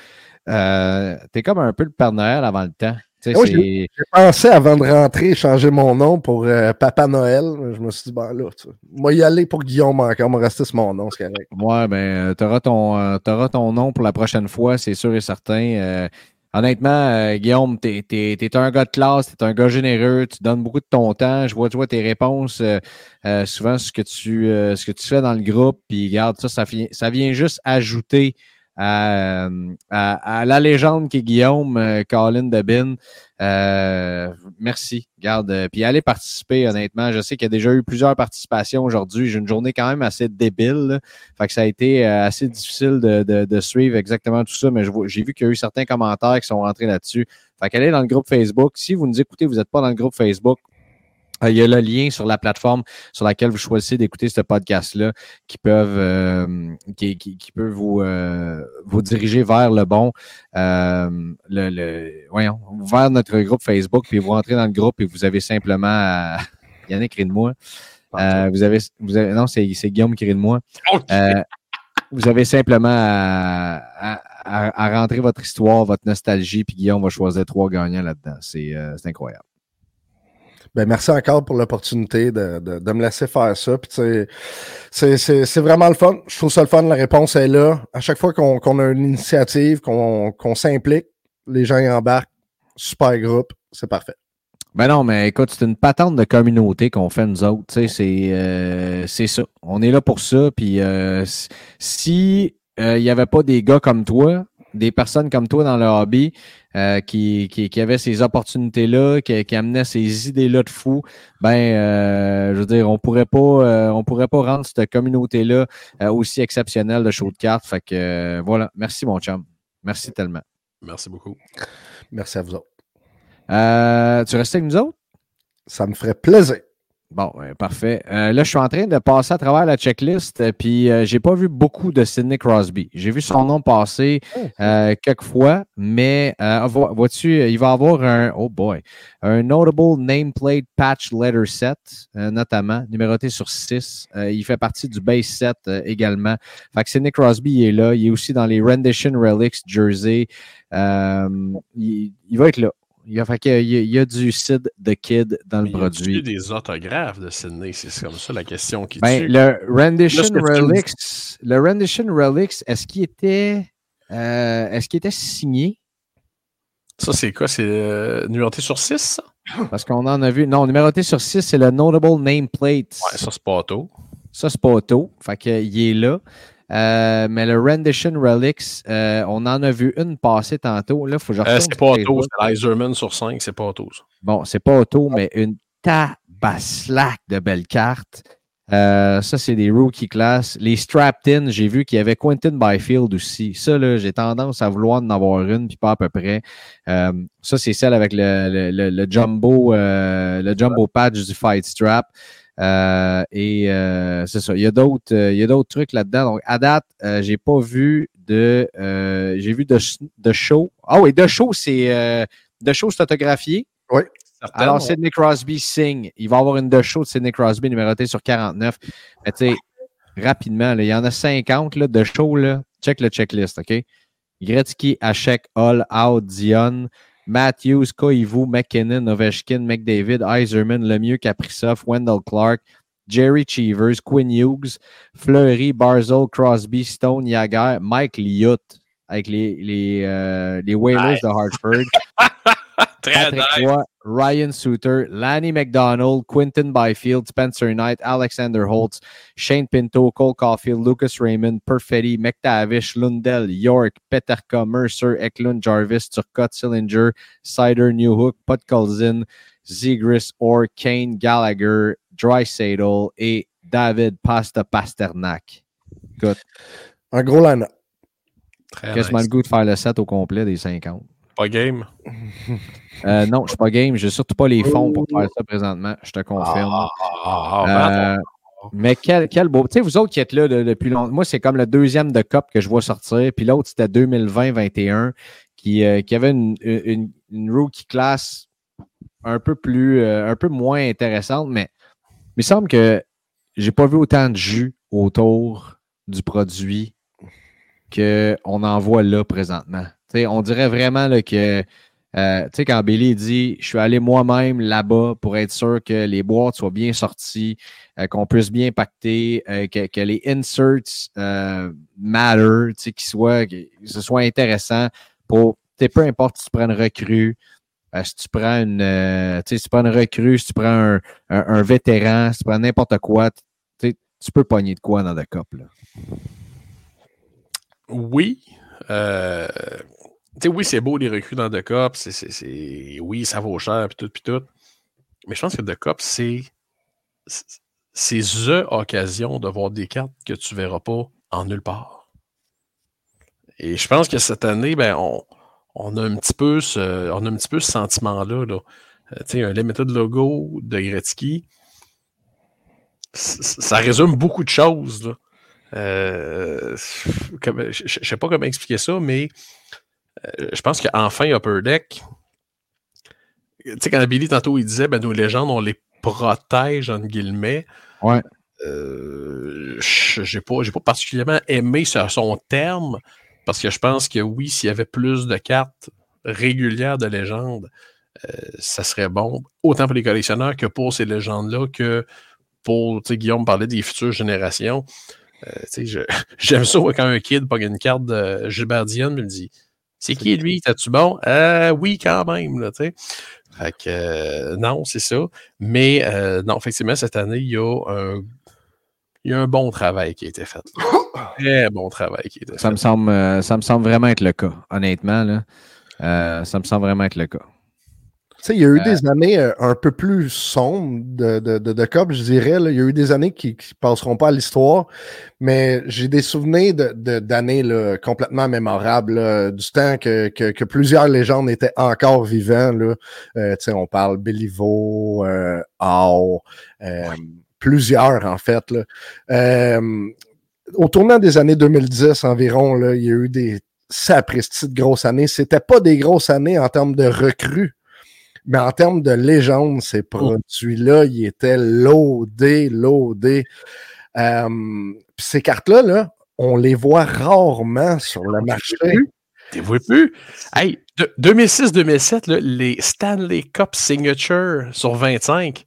S1: Euh, T'es comme un peu le Père Noël avant le temps.
S4: J'ai pensé avant de rentrer changer mon nom pour euh, Papa Noël. Je me suis dit, ben là, tu moi y aller pour Guillaume encore, moi rester sur mon nom, c'est correct.
S1: Ouais, ben, tu auras, ton, euh, ton nom pour la prochaine fois, c'est sûr et certain. Euh, honnêtement, euh, Guillaume, t'es es, un gars de classe, t'es un gars généreux, tu donnes beaucoup de ton temps. Je vois, tu vois tes réponses, euh, euh, souvent ce que, tu, euh, ce que tu fais dans le groupe. Puis, regarde, ça, ça ça vient juste ajouter à, euh, à, la légende qui est Guillaume, euh, Colin Debin. Euh, merci. Garde. Puis allez participer, honnêtement. Je sais qu'il y a déjà eu plusieurs participations aujourd'hui. J'ai une journée quand même assez débile. Fait que ça a été assez difficile de, de- suivre exactement tout ça, mais j'ai vu qu'il y a eu certains commentaires qui sont rentrés là-dessus. Fait qu'allez dans le groupe Facebook. Si vous nous écoutez, vous n'êtes pas dans le groupe Facebook, il y a le lien sur la plateforme sur laquelle vous choisissez d'écouter ce podcast-là qui peuvent euh, qui, qui, qui peut vous, euh, vous diriger vers le bon euh, le, le- voyons, vers notre groupe Facebook, puis vous rentrez dans le groupe et vous avez simplement à... Yannick rit de moi. Euh, vous avez, vous avez, non, c'est Guillaume qui rit de moi. Euh, vous avez simplement à, à- à- rentrer votre histoire, votre nostalgie, puis Guillaume va choisir trois gagnants là-dedans. C'est euh, c'est incroyable.
S4: Ben, merci encore pour l'opportunité de, me laisser faire ça. C'est- vraiment le fun. Je trouve ça le fun. La réponse est là. À chaque fois qu'on a une initiative, qu'on s'implique, les gens y embarquent. Super groupe. C'est parfait.
S1: Ben non, mais écoute, c'est une patente de communauté qu'on fait nous autres. euh, c'est ça. On est là pour ça. Puis euh, si euh, il n'y avait pas des gars comme toi, des personnes comme toi dans le hobby euh, qui, qui, qui avaient ces opportunités-là, qui, qui amenaient ces idées-là de fou, ben euh, je veux dire, on pourrait pas euh, on pourrait pas rendre cette communauté-là euh, aussi exceptionnelle de show de cartes. Fait que euh, voilà. Merci, mon chum. Merci tellement.
S2: Merci beaucoup.
S4: Merci à vous autres.
S1: Euh, tu restes avec nous autres?
S4: Ça me ferait plaisir.
S1: Bon, ouais, parfait. Euh, là, je suis en train de passer à travers la checklist, euh, puis euh, j'ai pas vu beaucoup de Sidney Crosby. J'ai vu son nom passer euh, quelques fois, mais euh, vo- vois-tu, il va avoir un, oh boy, un Notable Nameplate Patch Letter Set, euh, notamment, numéroté sur 6. il fait partie du base set euh, également. Fait que Sidney Crosby il est là. Il est aussi dans les Rendition Relics Jersey. Euh, il, il va être là. Il y a, fait il y a- il y a du Sid the Kid dans le
S2: Mais y a-tu
S1: produit.
S2: des autographes de Sydney? C'est comme ça la question qui
S1: Ben,
S2: tue.
S1: le Rendition
S2: dis-
S1: Relics, le Rendition Relics, est-ce qu'il était, euh, est-ce qu'il était signé?
S2: Ça, c'est quoi? C'est euh, numéroté sur 6, ça?
S1: Parce qu'on en a vu. Non, numéroté sur 6, c'est le Notable Nameplate.
S2: Ouais, ça, c'est pas tôt.
S1: Ça, c'est pas auto. Fait qu'il est là. Euh, mais le Rendition Relics, euh, on en a vu une passer tantôt. Là, faut que je
S2: Euh, c'est pas auto, c'est sur 5, c'est pas auto, ça.
S1: Bon, c'est pas auto, mais une tabaslac de belles cartes. Ça, c'est des rookie class. Les Strapped-in, j'ai vu qu'il y avait Quentin Byfield aussi. Ça, là, j'ai tendance à vouloir en avoir une, puis pas à peu près. Ça, c'est celle avec le, le, le- le jumbo, le jumbo patch du Fight Strap. Euh, et euh, c'est ça. Il y a d'autres, euh, il y a d'autres trucs là-dedans. Donc, à date, euh, j'ai pas vu de, euh, j'ai vu de, de show. Ah oui, de show, c'est, euh, de show, c'est autographié.
S2: Certaines,
S1: Alors,
S2: on-
S1: Sidney Crosby signe. Il va avoir une de show de Sidney Crosby numérotée sur 49. Mais tu sais, rapidement, là, il y en a 50 là, de show. Là. Check le checklist, OK? Gretzky, Hachek, Hall, Out, Dion, Matthews, Koivu, McKinnon, Ovechkin, McDavid, Iserman, Lemieux, Kaprizov, Wendell Clark, Jerry Cheevers, Quinn Hughes, Fleury, Barzell, Crosby, Stone, Yager, Mike Liut avec les, les, euh, les Whalers de Hartford.
S2: Très
S1: Patrick
S2: nice.
S1: Roy, Ryan Suter, Lanny McDonald, Quinton Byfield, Spencer Knight, Alexander Holtz, Shane Pinto, Cole Caulfield, Lucas Raymond, Perfetti, McTavish, Lundell, York, Peterka, Mercer, Eklund, Jarvis, Turcotte, Sillinger, Cider, Newhook, Podkolzin, Zegris, Orr, Kane, Gallagher, Drysadle et David Pasta Pasternak.
S4: Un gros line-up.
S2: Très
S1: Quasiment
S2: nice.
S1: le goût de faire le set au complet des 50.
S2: Pas game?
S1: Euh, non, je suis pas game. J'ai surtout pas les fonds pour faire ça présentement. Je te confirme.
S2: Ah, ah, ah,
S1: Euh, mais quel, quel beau. Tu sais, vous autres qui êtes là de- depuis longtemps, moi, c'est comme le deuxième de COP que je vois sortir. Puis l'autre, c'était 2020-21 qui, euh, qui avait une, une, une rookie class un peu plus, un peu moins intéressante, mais il me semble que j'ai pas vu autant de jus autour du produit qu'on en voit là présentement. On dirait vraiment que euh, quand Billy dit Je suis allé moi-même là-bas pour être sûr que les boîtes soient bien sorties, euh, qu'on puisse bien pacter, euh, que, les inserts matter, soient, que ce soit intéressant pour peu importe si tu prends une recrue, si tu prends une si tu prends recrue, si tu prends un, vétéran, si tu prends n'importe quoi, tu peux pogner de quoi dans le cop.
S2: Oui. Oui, c'est beau les recrues dans The Cop. C est, c est, oui, ça vaut cher, puis tout, puis tout. Mais je pense que The Cop, c'est. C'est THE occasion de voir des cartes que tu ne verras pas en nulle part. Et je pense que cette année, ben, on, on a un petit peu ce, on a un petit peu ce sentiment-là. Là. Euh, tu sais, un limited logo de Gretzky, ça résume beaucoup de choses. Là. Euh, je ne sais pas comment expliquer ça, mais euh, je pense qu'enfin, Upper Deck, tu sais, quand Billy, tantôt, il disait, ben, nos légendes, on les protège, entre guillemets.
S1: Ouais.
S2: Euh, j'ai pas, pas particulièrement aimé son terme, parce que je pense que oui, s'il y avait plus de cartes régulières de légendes, euh, ça serait bon, autant pour les collectionneurs que pour ces légendes-là, que pour, tu sais, Guillaume parlait des futures générations. Euh, J'aime ça quand un kid pogne une carte de Gilbert Dion me dit C'est qui lui? T'as-tu bon? Euh, Oui, quand même. Là, sais. fait que euh, non, c'est ça. Mais euh, non, effectivement, cette année, il y a un. Il y a un bon travail qui a été fait. Très bon travail qui a été
S1: ça
S2: fait.
S1: Me semble, ça me semble vraiment être le cas, honnêtement. Là. Ça me semble vraiment être le cas.
S4: Tu sais, il y a eu euh, des années euh, un peu plus sombres de, de, de, de COP, je dirais. Là. Il y a eu des années qui ne passeront pas à l'histoire, mais j'ai des souvenirs d'années de, complètement mémorables, là, du temps que, que, que, plusieurs légendes étaient encore vivants. Là. Euh, tu sais, on parle Béliveau, euh, Au, euh, plusieurs en fait. Là. Euh, au tournant des années 2010 environ, là, il y a eu des sapristi de grosses années. C'était pas des grosses années en termes de recrues mais en termes de légende, ces produits-là, ils étaient loadés, loadés. Euh, ces cartes-là, là, on les voit rarement sur le marché.
S2: Tu les vois plus. Hey, 2006-2007, les Stanley Cup Signature sur 25.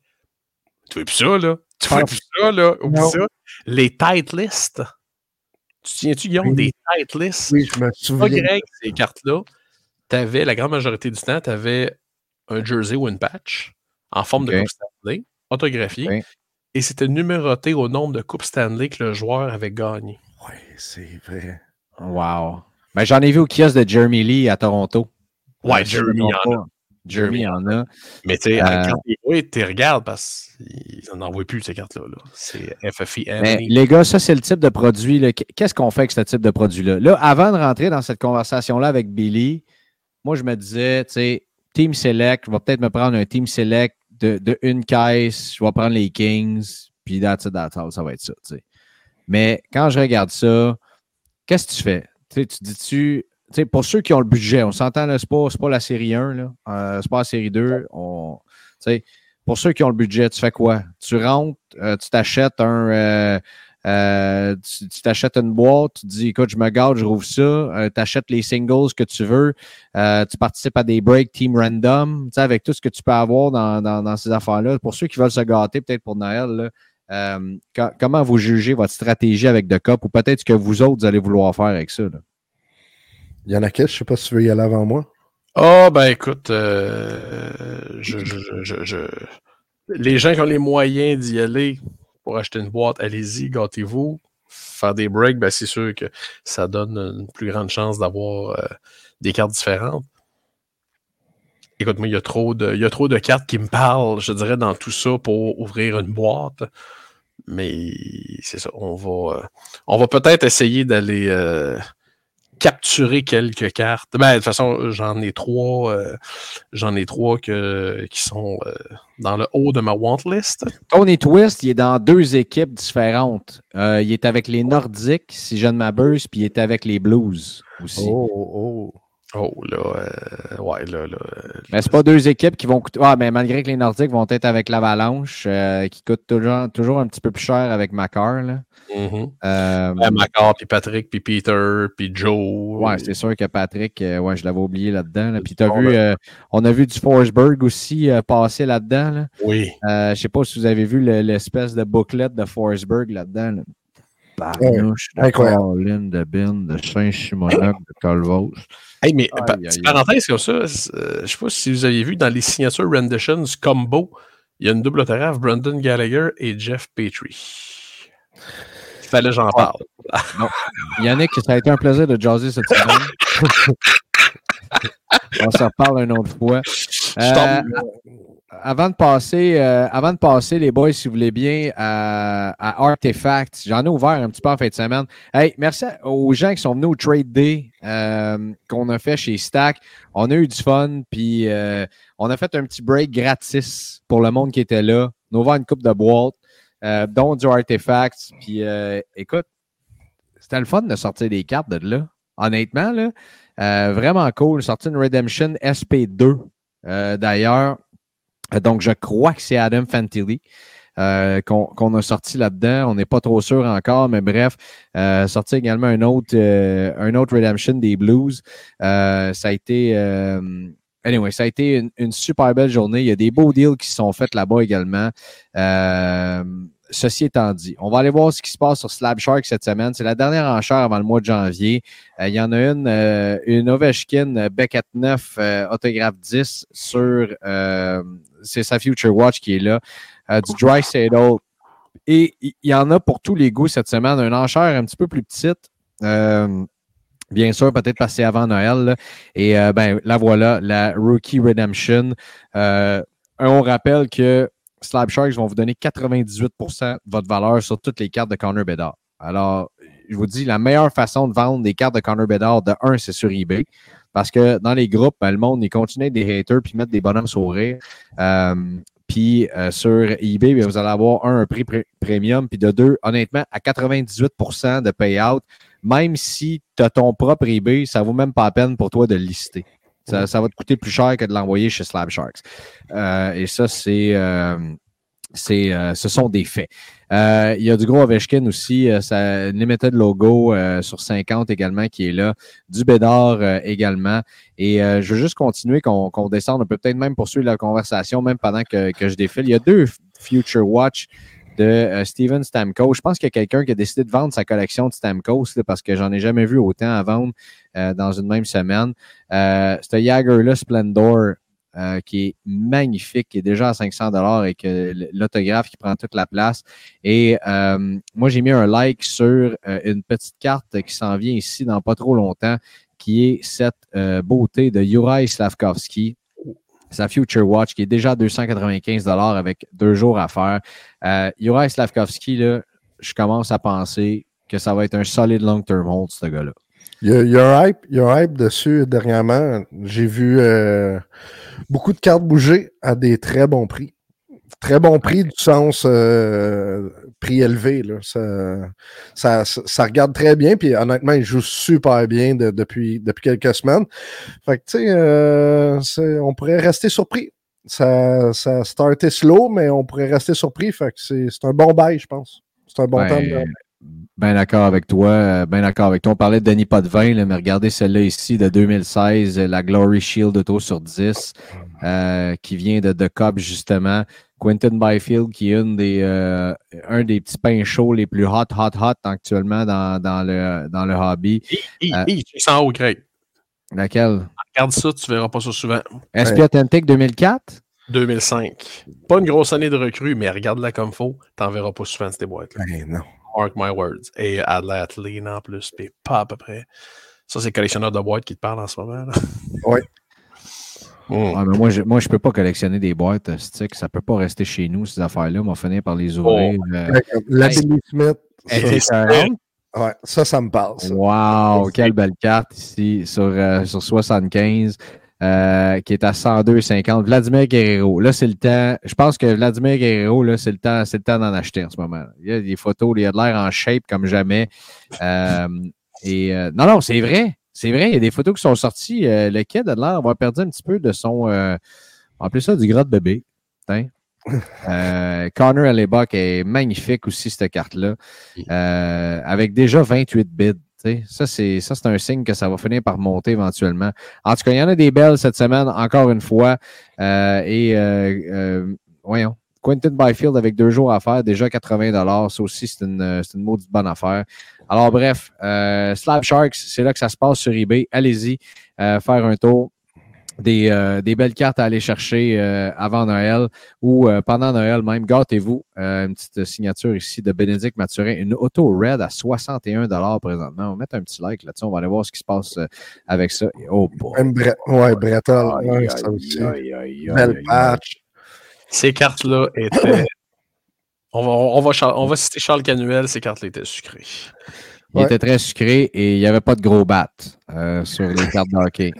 S2: Tu vois plus ça, là? Tu vois plus ça, là? Oublie ça. Les tight lists. Tu tiens-tu, Guillaume, oui. des tight lists?
S4: Oui, je me souviens.
S2: Pas ces cartes-là. Tu avais, la grande majorité du temps, tu avais un jersey ou une patch en forme okay. de Coupe Stanley, autographié, okay. et c'était numéroté au nombre de Coupes Stanley que le joueur avait gagné.
S4: Oui, c'est vrai.
S1: Wow. Ben, J'en ai vu au kiosque de Jeremy Lee à Toronto.
S2: Ouais, Jeremy en a.
S1: Jeremy en a.
S2: Mais tu sais, euh... quand tu regardes parce qu'ils n'en voient plus ces cartes-là. -là, c'est FFI.
S1: Mais, les gars, ça, c'est le type de produit. Qu'est-ce qu'on fait avec ce type de produit-là? Là, avant de rentrer dans cette conversation-là avec Billy, moi, je me disais, tu sais, Team Select, je vais peut-être me prendre un Team Select de, de, une caisse, je vais prendre les Kings, puis that's it, that's all, ça va être ça. T'sais. Mais quand je regarde ça, qu'est-ce que tu fais? T'sais, tu dis-tu, pour ceux qui ont le budget, on s'entend, c'est pas, pas la série 1, là, euh, c'est pas la série 2. On, pour ceux qui ont le budget, tu fais quoi? Tu rentres, euh, tu t'achètes un. Euh, euh, tu t'achètes une boîte, tu dis écoute, je me garde, je rouvre ça, euh, tu achètes les singles que tu veux, euh, tu participes à des breaks team random, tu sais, avec tout ce que tu peux avoir dans, dans, dans ces affaires-là. Pour ceux qui veulent se gâter, peut-être pour Noël, là, euh, comment vous jugez votre stratégie avec The Cup ou peut-être ce que vous autres vous allez vouloir faire avec ça? Là?
S4: Il y en a qui, je sais pas si tu veux y aller avant moi.
S2: Oh, ben écoute, euh, je, je, je, je, les gens qui ont les moyens d'y aller, pour acheter une boîte, allez-y, gâtez-vous. Faire des breaks, ben c'est sûr que ça donne une plus grande chance d'avoir euh, des cartes différentes. Écoute-moi, il y, a trop de, il y a trop de cartes qui me parlent, je dirais, dans tout ça pour ouvrir une boîte. Mais c'est ça, on va, euh, on va peut-être essayer d'aller capturer quelques cartes. Ben, de toute façon, j'en ai trois. Euh, j'en ai trois que, qui sont euh, dans le haut de ma want list.
S1: Tony Twist, il est dans deux équipes différentes. Euh, il est avec les Nordiques, si je ne m'abuse, puis il est avec les Blues aussi.
S4: Oh, oh.
S2: Oh, là, euh, ouais, là, là. euh,
S1: Mais c'est pas deux équipes qui vont coûter. Ah, mais malgré que les Nordiques vont être avec l'Avalanche, euh, qui coûte toujours, toujours un petit peu plus cher avec Macar. Là.
S2: mhm.
S1: Euh,
S2: Ouais, Macar, puis Patrick, puis Peter, puis Joe.
S1: ouais, c'est sûr que Patrick, euh, ouais, je l'avais oublié là-dedans. là. Puis t'as
S2: Bon,
S1: vu,
S2: ben.
S1: euh, on a vu du Forsberg aussi euh, passer là-dedans. Là.
S2: Oui.
S1: Euh, je sais pas si vous avez vu le- l'espèce de booklet de Forsberg là-dedans. Là. Barnouche de
S4: incroyable.
S1: Caroline, de Bin, de Saint-Chimonac, de Colvos.
S2: Hey, mais pa- parenthèse comme ça, euh, je sais pas si vous aviez vu dans les signatures renditions combo, il y a une double autographe, Brandon Gallagher et Jeff Petrie. Il fallait que j'en parle.
S1: Yannick, ça a été un plaisir de jaser cette semaine. On se reparle une autre fois. Euh, avant de passer, euh, avant de passer, les boys, si vous voulez bien, à, à Artefact, j'en ai ouvert un petit peu en fin de semaine. Hey, merci aux gens qui sont venus au Trade Day euh, qu'on a fait chez Stack. On a eu du fun, puis on a fait un petit break gratis pour le monde qui était là. On a ouvert une coupe de boîte, dont du Artefact. Puis écoute, c'était le fun de sortir des cartes de là. Honnêtement, là, vraiment cool. Sorti une Redemption SP2, euh, d'ailleurs. Donc, je crois que c'est Adam Fantilli euh, qu'on a sorti là-dedans. On n'est pas trop sûr encore, mais bref, euh, sorti également un autre, Redemption des Blues. Ça a été. Anyway, ça a été une, super belle journée. Il y a des beaux deals qui sont faits là-bas également. Ceci étant dit, on va aller voir ce qui se passe sur Slab Shark cette semaine. C'est la dernière enchère avant le mois de janvier. Euh, il y en a une, euh, une Ovechkin euh, Beckett 9 euh, autographe 10 sur euh, c'est sa Future Watch qui est là. Du Dry Saddle. Et il y en a pour tous les goûts cette semaine. Une enchère un petit peu plus petite. Bien sûr, peut-être passer avant Noël. Et ben, la voilà, la Rookie Redemption. On rappelle que Slab Sharks vont vous donner 98% de votre valeur sur toutes les cartes de Connor Bedard. Alors, je vous dis, la meilleure façon de vendre des cartes de Connor Bedard, de un, c'est sur eBay. Parce que dans les groupes, ben, le monde, il continue avec des haters puis mettre des bonhommes sourires. Euh, puis euh, sur eBay, ben, vous allez avoir un, un prix premium. Puis de deux, honnêtement, à 98% de payout, même si tu as ton propre eBay, ça vaut même pas la peine pour toi de lister. Ça, ça va te coûter plus cher que de l'envoyer chez Slab Sharks. Euh, et ça, c'est, euh, euh, ce sont des faits. Il y a du gros Ovechkin aussi, ça, Limited Logo sur 50 également qui est là, du Bédard également. Et je veux juste continuer qu'on qu'on descende, on peut peut-être même poursuivre la conversation même pendant que, que je défile. Il y a deux Future Watch de euh, Steven Stamkos. Je pense qu'il y a quelqu'un qui a décidé de vendre sa collection de Stamkos parce que j'en ai jamais vu autant à vendre euh, dans une même semaine. Euh, ce Jagger-là, Splendor, euh, qui est magnifique, qui est déjà à 500 dollars et que l'autographe qui prend toute la place. Et moi, j'ai mis un like sur une petite carte qui s'en vient ici dans pas trop longtemps, qui est cette beauté de Juraj Slavkovski, sa Future Watch, qui est déjà à 295 dollars avec deux jours à faire. Euh, Slavkovski, là, je commence à penser que ça va être un solide long-term hold, ce gars-là.
S4: Il y, a, hype, hype dessus dernièrement. J'ai vu euh, beaucoup de cartes bouger à des très bons prix. Très bon prix du sens euh, prix élevé. Là. Ça, ça, ça, regarde très bien. Puis honnêtement, il joue super bien de, depuis, depuis quelques semaines. Fait que tu sais, euh, on pourrait rester surpris. Ça, ça starté slow, mais on pourrait rester surpris. Fait que c'est un bon bail, je pense. C'est un bon
S1: Ben,
S4: temps de
S1: Bien d'accord avec toi. euh, Bien d'accord avec toi. On parlait de Denis Potvin, là, mais regardez celle-là ici de 2016, euh, la Glory Shield Auto sur 10, euh, qui vient de The Cup, justement. Quentin Byfield, qui est une des, euh, un des petits pains chauds les plus hot, hot, hot actuellement dans, dans, le, dans le hobby.
S2: Hi,
S1: Euh,
S2: hi, tu sens haut, Craig.
S1: Laquelle?
S2: Regarde ça, tu verras pas ça souvent.
S1: SP Authentic 2004?
S2: 2005. Pas une grosse année de recrue, mais regarde-la comme faut. T'en verras pas souvent ces boîtes-là.
S4: Non.
S2: Mark my words. Et Atlin en plus, puis pas à peu près. Ça, c'est le collectionneur de boîtes qui te parle en ce moment.
S4: Oui.
S2: Mm.
S1: Ah, mais moi, je, moi, je peux pas collectionner des boîtes euh, stick. Ça peut pas rester chez nous, ces affaires-là. On va finir par les ouvrir. euh,
S4: La
S1: Hey.
S4: Billy Smith,
S1: Hey,
S4: ça, ouais, ça, ça me parle. ça.
S1: Wow, quelle belle carte ici sur, euh, sur 75, euh, qui est à 102,50. Vladimir Guerrero. Là, c'est le temps. Je pense que Vladimir Guerrero, là, c'est le temps, c'est le temps d'en acheter en ce moment. Il y a des photos, il y a de l'air en shape comme jamais. Euh, et euh, non, non, c'est vrai. C'est vrai, il y a des photos qui sont sorties. Euh, le kid a l'air d'avoir perdu un petit peu de son. Euh, on appelle ça du gras de bébé. Hein? Euh, Connor Hellebuck est magnifique aussi, cette carte-là. Euh, avec déjà 28 bits. t'sais. Ça, c'est ça, c'est un signe que ça va finir par monter éventuellement. En tout cas, il y en a des belles cette semaine, encore une fois. Euh, et euh, euh, voyons. Quentin Byfield avec deux jours à faire, déjà 80 Ça aussi, c'est une, c'est une maudite bonne affaire. Alors, bref, euh, Slab Sharks, c'est là que ça se passe sur eBay. Allez-y, euh, faire un tour. Des, euh, des belles cartes à aller chercher euh, avant Noël ou euh, pendant Noël même. Gâtez-vous. Euh, une petite signature ici de Bénédicte Mathurin. Une auto red à 61 présentement. On va mettre un petit like là-dessus. On va aller voir ce qui se passe euh, avec ça. Et oh boy.
S4: Même Bre- ouais, Breton, Belle
S1: aïe,
S4: patch.
S2: Ces cartes-là étaient. On va, on, va, Char- on va citer Charles Canuel, ces cartes-là étaient sucrées.
S1: Il
S4: Ouais.
S1: était très sucré et il n'y avait pas de gros bat euh, sur les cartes de hockey.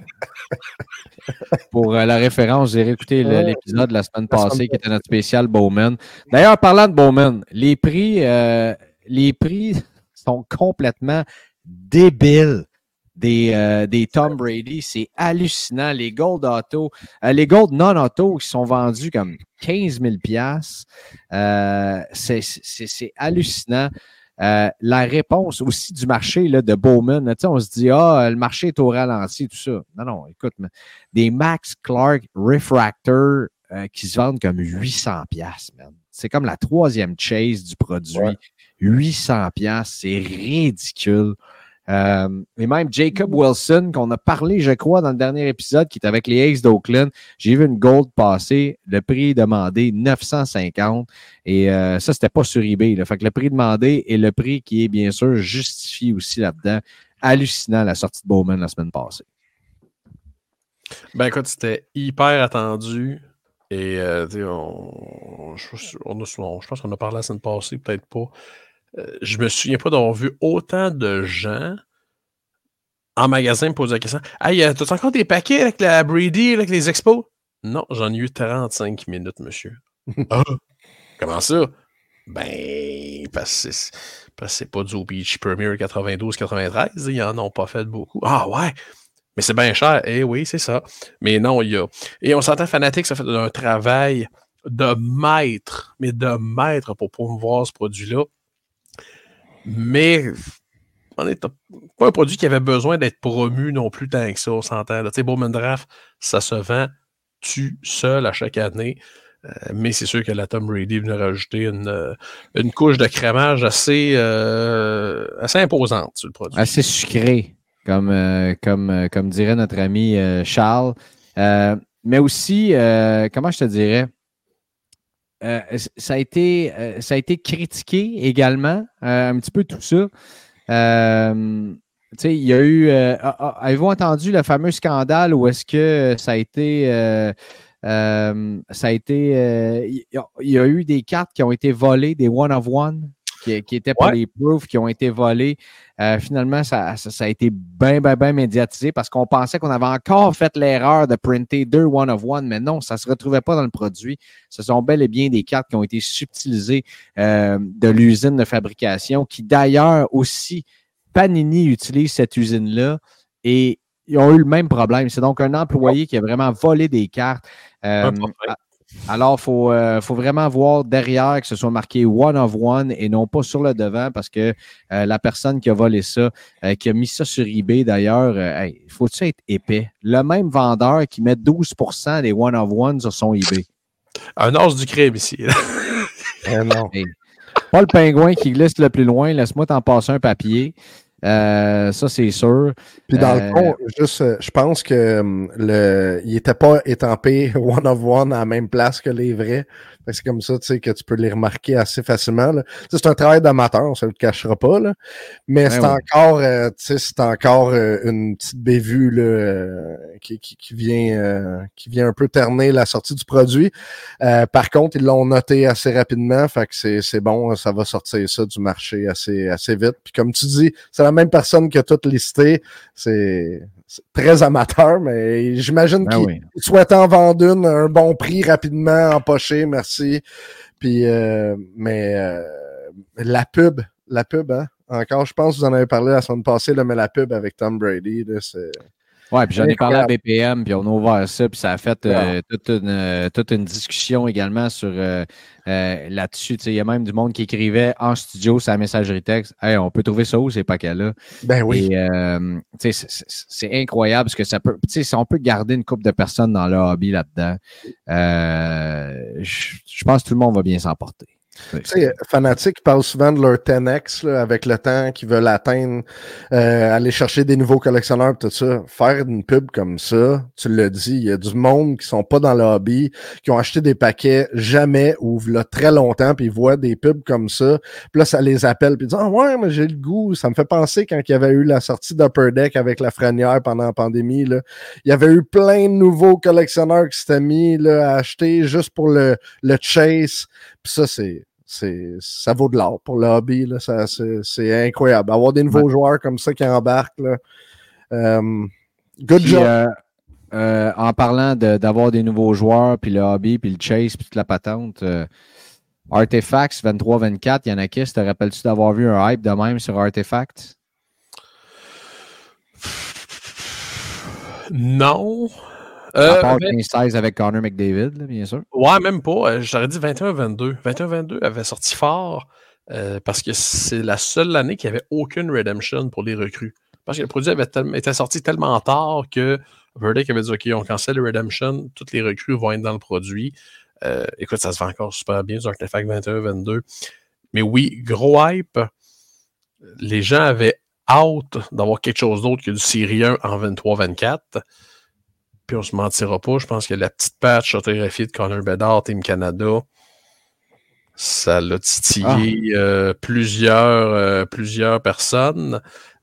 S1: Pour euh, la référence, j'ai réécouté l'épisode de la semaine
S4: La semaine
S1: passée qui était notre spécial Bowman. D'ailleurs, parlant de Bowman, les prix, euh, les prix sont complètement débiles des, euh, des Tom Brady. C'est hallucinant. Les Gold Auto, euh, les Gold Non-Auto qui sont vendus comme 15 000 euh, c'est c'est- c'est hallucinant. Euh, la réponse aussi du marché là, de Bowman, là, on se dit, ah, le marché est au ralenti, tout ça. Non, non, écoute, mais des Max Clark Refractor euh, qui se vendent comme 800 pièces, man. C'est comme la troisième chase du produit.
S4: Ouais.
S1: 800 pièces, c'est ridicule. Euh, et même Jacob Wilson, qu'on a parlé, je crois, dans le dernier épisode, qui est avec les Aces d'Oakland. J'ai vu une gold passer, le prix demandé 950. Et euh, ça, c'était pas sur eBay. Fait que le prix demandé et le prix qui est bien sûr justifié aussi là-dedans. Hallucinant la sortie de Bowman la semaine passée.
S2: Ben écoute, c'était hyper attendu. Et euh, on, on je pense qu'on a parlé la semaine passée, peut-être pas. Euh, je me souviens pas d'avoir vu autant de gens en magasin me poser la question Hey, euh, t'as encore des paquets avec la Brady, avec les expos? Non, j'en ai eu 35 minutes, monsieur. ah, comment ça? Ben, parce que c'est- parce que c'est pas du Beach Premier 92-93, ils en ont pas fait beaucoup. Ah ouais mais c'est bien cher. Eh oui, c'est ça. Mais non, il y a. Et on s'entend Fanatics, ça fait un travail de maître, mais de maître pour promouvoir ce produit-là. Mais on est pas un produit qui avait besoin d'être promu non plus tant que ça, on s'entend. Tu sais, Bowman Draft, ça se vend tu seul à chaque année. Euh, mais c'est sûr que la Tom Brady venu rajouter une, euh, couche de crémage assez, euh, assez imposante sur le produit.
S1: Assez sucré, comme, comme, comme dirait notre ami Charles. Mais aussi, comment je te dirais, euh, c- ça, a été, euh, ça a été critiqué également, euh, un petit peu tout ça. Il y a eu. ah, ah, Avez-vous entendu le fameux scandale où est-ce que ça a été. Il y, y a eu des cartes qui ont été volées, des one-of-one, qui, qui étaient pour
S2: Ouais.
S1: les proofs, qui ont été volées. Euh, finalement, ça, ça, ça a été bien, bien, bien médiatisé parce qu'on pensait qu'on avait encore fait l'erreur de printer deux one-of-one, mais non, ça ne se retrouvait pas dans le produit. Ce sont bel et bien des cartes qui ont été subtilisées euh, de l'usine de fabrication, qui d'ailleurs aussi, Panini utilise cette usine-là et ils ont eu le même problème. C'est donc un employé qui a vraiment volé des cartes. Euh, alors, il faut, euh, faut vraiment voir derrière que ce soit marqué one of one et non pas sur le devant parce que euh, la personne qui a volé ça, euh, qui a mis ça sur eBay d'ailleurs, euh, hey, faut-tu être épais? Le même vendeur qui met 12% des one of one sur son eBay.
S2: Un os du crème ici.
S4: Eh non.
S1: Pas le pingouin qui glisse le plus loin, laisse-moi t'en passer un papier. Euh, ça, c'est sûr.
S4: Puis dans
S1: Euh,
S4: le fond, juste, euh, je pense que hum, le, il était pas étampé one of one à la même place que les vrais. C'est comme ça, tu sais, que tu peux les remarquer assez facilement. C'est un travail d'amateur, on se le cachera pas, là. Mais
S1: Ben
S4: c'est
S1: oui.
S4: encore, euh, tu sais, c'est encore euh, une petite bévue là, euh, qui, qui, qui vient, euh, qui vient un peu terner la sortie du produit. Euh, par contre, ils l'ont noté assez rapidement, fait que c'est, c'est bon, ça va sortir ça du marché assez, assez vite. Puis comme tu dis, c'est la même personne qui a tout listé. C'est, c'est très amateur, mais j'imagine
S1: Ben
S4: qu'il
S1: oui.
S4: souhaite en vendre une, un bon prix rapidement, empoché, merci. Puis, euh, mais euh, la pub, la pub, hein, encore. Je pense que vous en avez parlé la semaine passée, là, mais la pub avec Tom Brady, c'est.
S1: Ouais, puis j'en ai parlé à BPM, puis on a ouvert ça, puis ça a fait euh, toute, une, euh, toute, une, discussion également sur euh, là-dessus. Il y a même du monde qui écrivait en studio sa messagerie texte Hey, on peut trouver ça où ces paquets-là?
S4: Ben oui.
S1: c'est incroyable parce que ça peut. Si on peut garder une couple de personnes dans le hobby là-dedans, je pense que tout le monde va bien s'emporter.
S4: Tu sais, fanatiques parlent souvent de leur 10x avec le temps qu'ils veulent atteindre, euh, aller chercher des nouveaux collectionneurs tout ça. Faire une pub comme ça, tu l'as dit, il y a du monde qui sont pas dans le hobby, qui ont acheté des paquets jamais ou là très longtemps, puis ils voient des pubs comme ça. Puis là, ça les appelle, puis ils disent Ah ouais, mais j'ai le goût. Ça me fait penser quand il y avait eu la sortie d'Upper Deck avec la frenière pendant la pandémie. Là. Il y avait eu plein de nouveaux collectionneurs qui s'étaient mis là, à acheter juste pour le, le chase. Puis ça, c'est c'est ça vaut de l'or pour le hobby. C'est incroyable. Avoir des nouveaux joueurs comme ça qui embarquent. Là, euh, good job.
S1: Euh, euh, en parlant d'avoir des nouveaux joueurs, puis le hobby, puis le chase, puis toute la patente, Artifacts 23-24, Yanakis, te rappelles-tu d'avoir vu un hype de même sur Artifacts?
S2: Non.
S1: Euh, à part 16 avec Connor McDavid, bien sûr.
S2: Ouais, même pas. Euh, j'aurais dit 21-22. 21-22 avait sorti fort euh, parce que c'est la seule année qu'il n'y avait aucune redemption pour les recrues. Parce que le produit avait était sorti tellement tard que Verdict avait dit OK, on cancelle le redemption, toutes les recrues vont être dans le produit. écoute, ça se fait encore super bien sur Artefact 21-22. Mais oui, gros hype. Les gens avaient hâte d'avoir quelque chose d'autre que du Syrien en 23-24 puis on se mentira pas, je pense que la petite patch autographiée de Connor Bedard, Team Canada, ça l'a titillé ah. euh, plusieurs, euh, plusieurs personnes.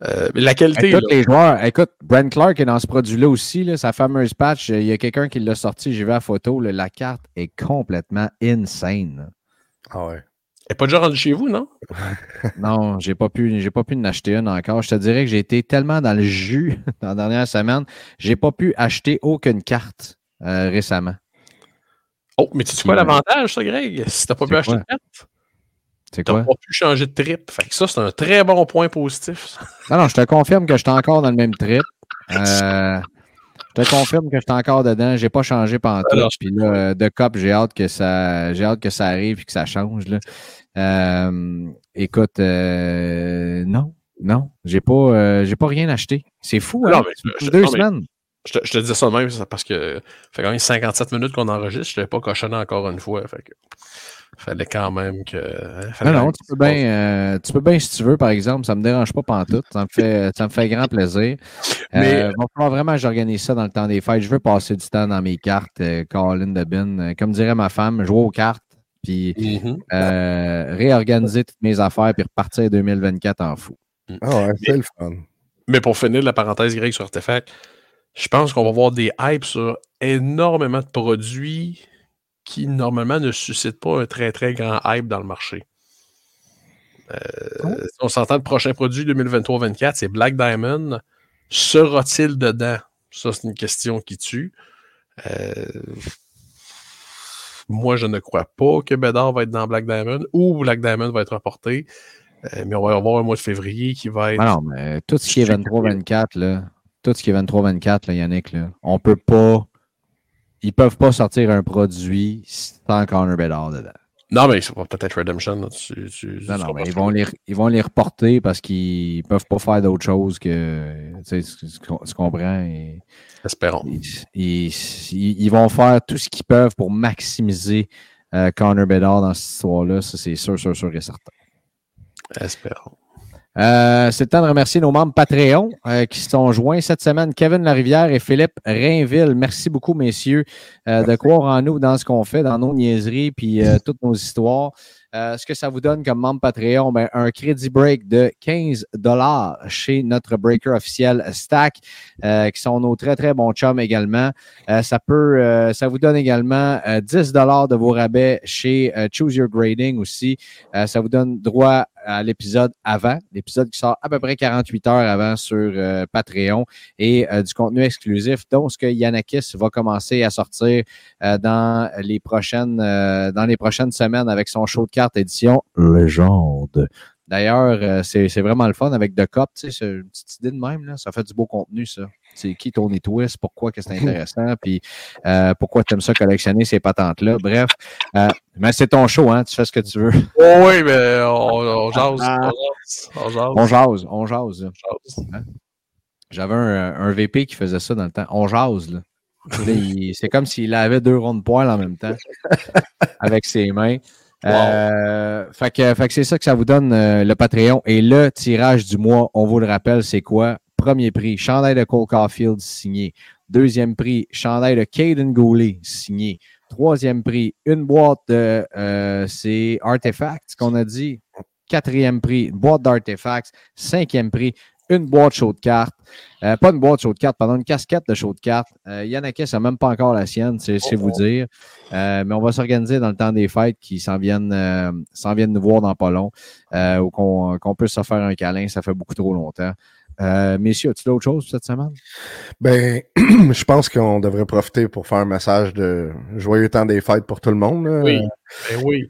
S2: Euh, la qualité.
S1: Écoute, les joueurs, écoute, Brent Clark est dans ce produit-là aussi, là, sa fameuse patch. Il y a quelqu'un qui l'a sorti, j'ai vu la photo. la carte est complètement insane.
S4: Ah ouais.
S2: N'est pas déjà rendue chez vous, non?
S1: non, j'ai pas pu, j'ai pas pu en acheter une encore. Je te dirais que j'ai été tellement dans le jus dans la dernière semaine, j'ai pas pu acheter aucune carte euh, récemment.
S2: Oh, mais tu sais quoi l'avantage, ça, Greg? Si t'as pas pu acheter une carte?
S1: C'est quoi?
S2: pas pu changer de trip. Fait que ça, c'est un très bon point positif.
S1: Non, non, je te confirme que je suis encore dans le même trip. Euh, je te confirme que je suis encore dedans. J'ai pas changé pendant tout. Puis là, euh, de cop, j'ai hâte que ça, j'ai hâte que ça arrive et que ça change. Là. Euh, écoute, euh, non, non, j'ai pas, euh, j'ai pas rien acheté. C'est fou, hein?
S2: je, deux semaines. Je te, je te, dis ça même parce que ça fait quand même 57 minutes qu'on enregistre. Je l'ai pas cochonné encore une fois. Fait que fallait quand même que. Hein,
S1: non, non, tu peux, bien, tu peux bien si tu veux, par exemple. Ça me dérange pas pantoute. Ça me fait, ça me fait grand plaisir. Mais euh, va falloir vraiment que j'organise ça dans le temps des fêtes. Je veux passer du temps dans mes cartes, Colin de Bin. Comme dirait ma femme, jouer aux cartes puis mm-hmm. euh, réorganiser toutes mes affaires, puis repartir 2024 en fou.
S4: Mm. Ah ouais, c'est le fun.
S2: Mais pour finir la parenthèse grecque sur Artefact, je pense qu'on va voir des hypes sur énormément de produits qui, normalement, ne suscitent pas un très, très grand hype dans le marché. Euh, on s'entend le prochain produit 2023-24, c'est Black Diamond. Sera-t-il dedans? Ça, c'est une question qui tue. Euh, moi, je ne crois pas que Bedard va être dans Black Diamond ou Black Diamond va être reporté. Euh, mais on va avoir un mois de février qui va être.
S1: Non, mais tout ce qui est 23-24, là, tout ce qui est 23-24, Yannick, là, on peut pas. Ils peuvent pas sortir un produit sans Connor Bedard dedans.
S2: Non, mais c'est peut-être Redemption. non,
S1: non, mais ils vont, les, ils vont les reporter parce qu'ils peuvent pas faire d'autre chose que. Tu, sais, tu comprends? Et,
S2: Espérons.
S1: Ils, vont faire tout ce qu'ils peuvent pour maximiser euh, Connor Bedard dans cette histoire-là. Ça, c'est sûr, sûr, sûr et certain.
S2: Espérons.
S1: Euh, c'est le temps de remercier nos membres Patreon euh, qui se sont joints cette semaine, Kevin Larivière et Philippe Rainville. Merci beaucoup, messieurs, de croire en nous dans ce qu'on fait, dans nos niaiseries, puis toutes nos histoires. Euh, ce que ça vous donne comme membre Patreon, ben, un crédit break de 15 dollars chez notre breaker officiel Stack, euh, qui sont nos très très bons chums également. Euh, ça peut, ça vous donne également 10 dollars de vos rabais chez Choose Your Grading aussi. ça vous donne droit à l'épisode avant, l'épisode qui sort à peu près 48 heures avant sur Patreon et du contenu exclusif, dont ce que Yanakis va commencer à sortir dans les prochaines dans les prochaines semaines avec son show de édition Légende D'ailleurs, euh, c'est vraiment le fun avec The Cup. tu sais, C'est une petite idée de même. Là. Ça fait du beau contenu, ça. C'est qui Tony Twist, pourquoi que c'est intéressant, puis euh, pourquoi tu aimes ça collectionner ces patentes-là. Bref, euh, mais c'est ton show, hein? Tu fais ce que tu veux.
S2: Oh, oui, mais on, on jase. On jase. On jase.
S1: On jase, on jase.
S2: jase.
S1: J'avais un, un VP qui faisait ça dans le temps. On jase, là. C'est comme s'il avait deux ronds de poils en même temps avec ses mains. Euh, fait que, fait que c'est ça que ça vous donne euh, le Patreon. Et le tirage du mois, on vous le rappelle, c'est quoi? Premier prix, chandail de Cole Caulfield signé. Deuxième prix, chandail de Caden Goulet signé. Troisième prix, une boîte de euh, c'est Artifacts qu'on a dit. Quatrième prix, une boîte d'Artifacts. Cinquième prix, une boîte show de cartes. Euh, pas une boîte show de cartes, pardon, une casquette de show de cartes. Euh, Yannakis n'a même pas encore la sienne, c'est c'est vous dire. Euh, mais on va s'organiser dans le temps des fêtes qui s'en viennent, euh, s'en viennent nous voir dans pas long. Ou qu'on qu'on puisse se faire un câlin, ça fait beaucoup trop longtemps. Euh, messieurs, as-tu d'autres choses cette semaine?
S4: Ben, je pense qu'on devrait profiter pour faire un message de joyeux temps des fêtes pour tout le monde. là.
S2: Oui. Ben oui.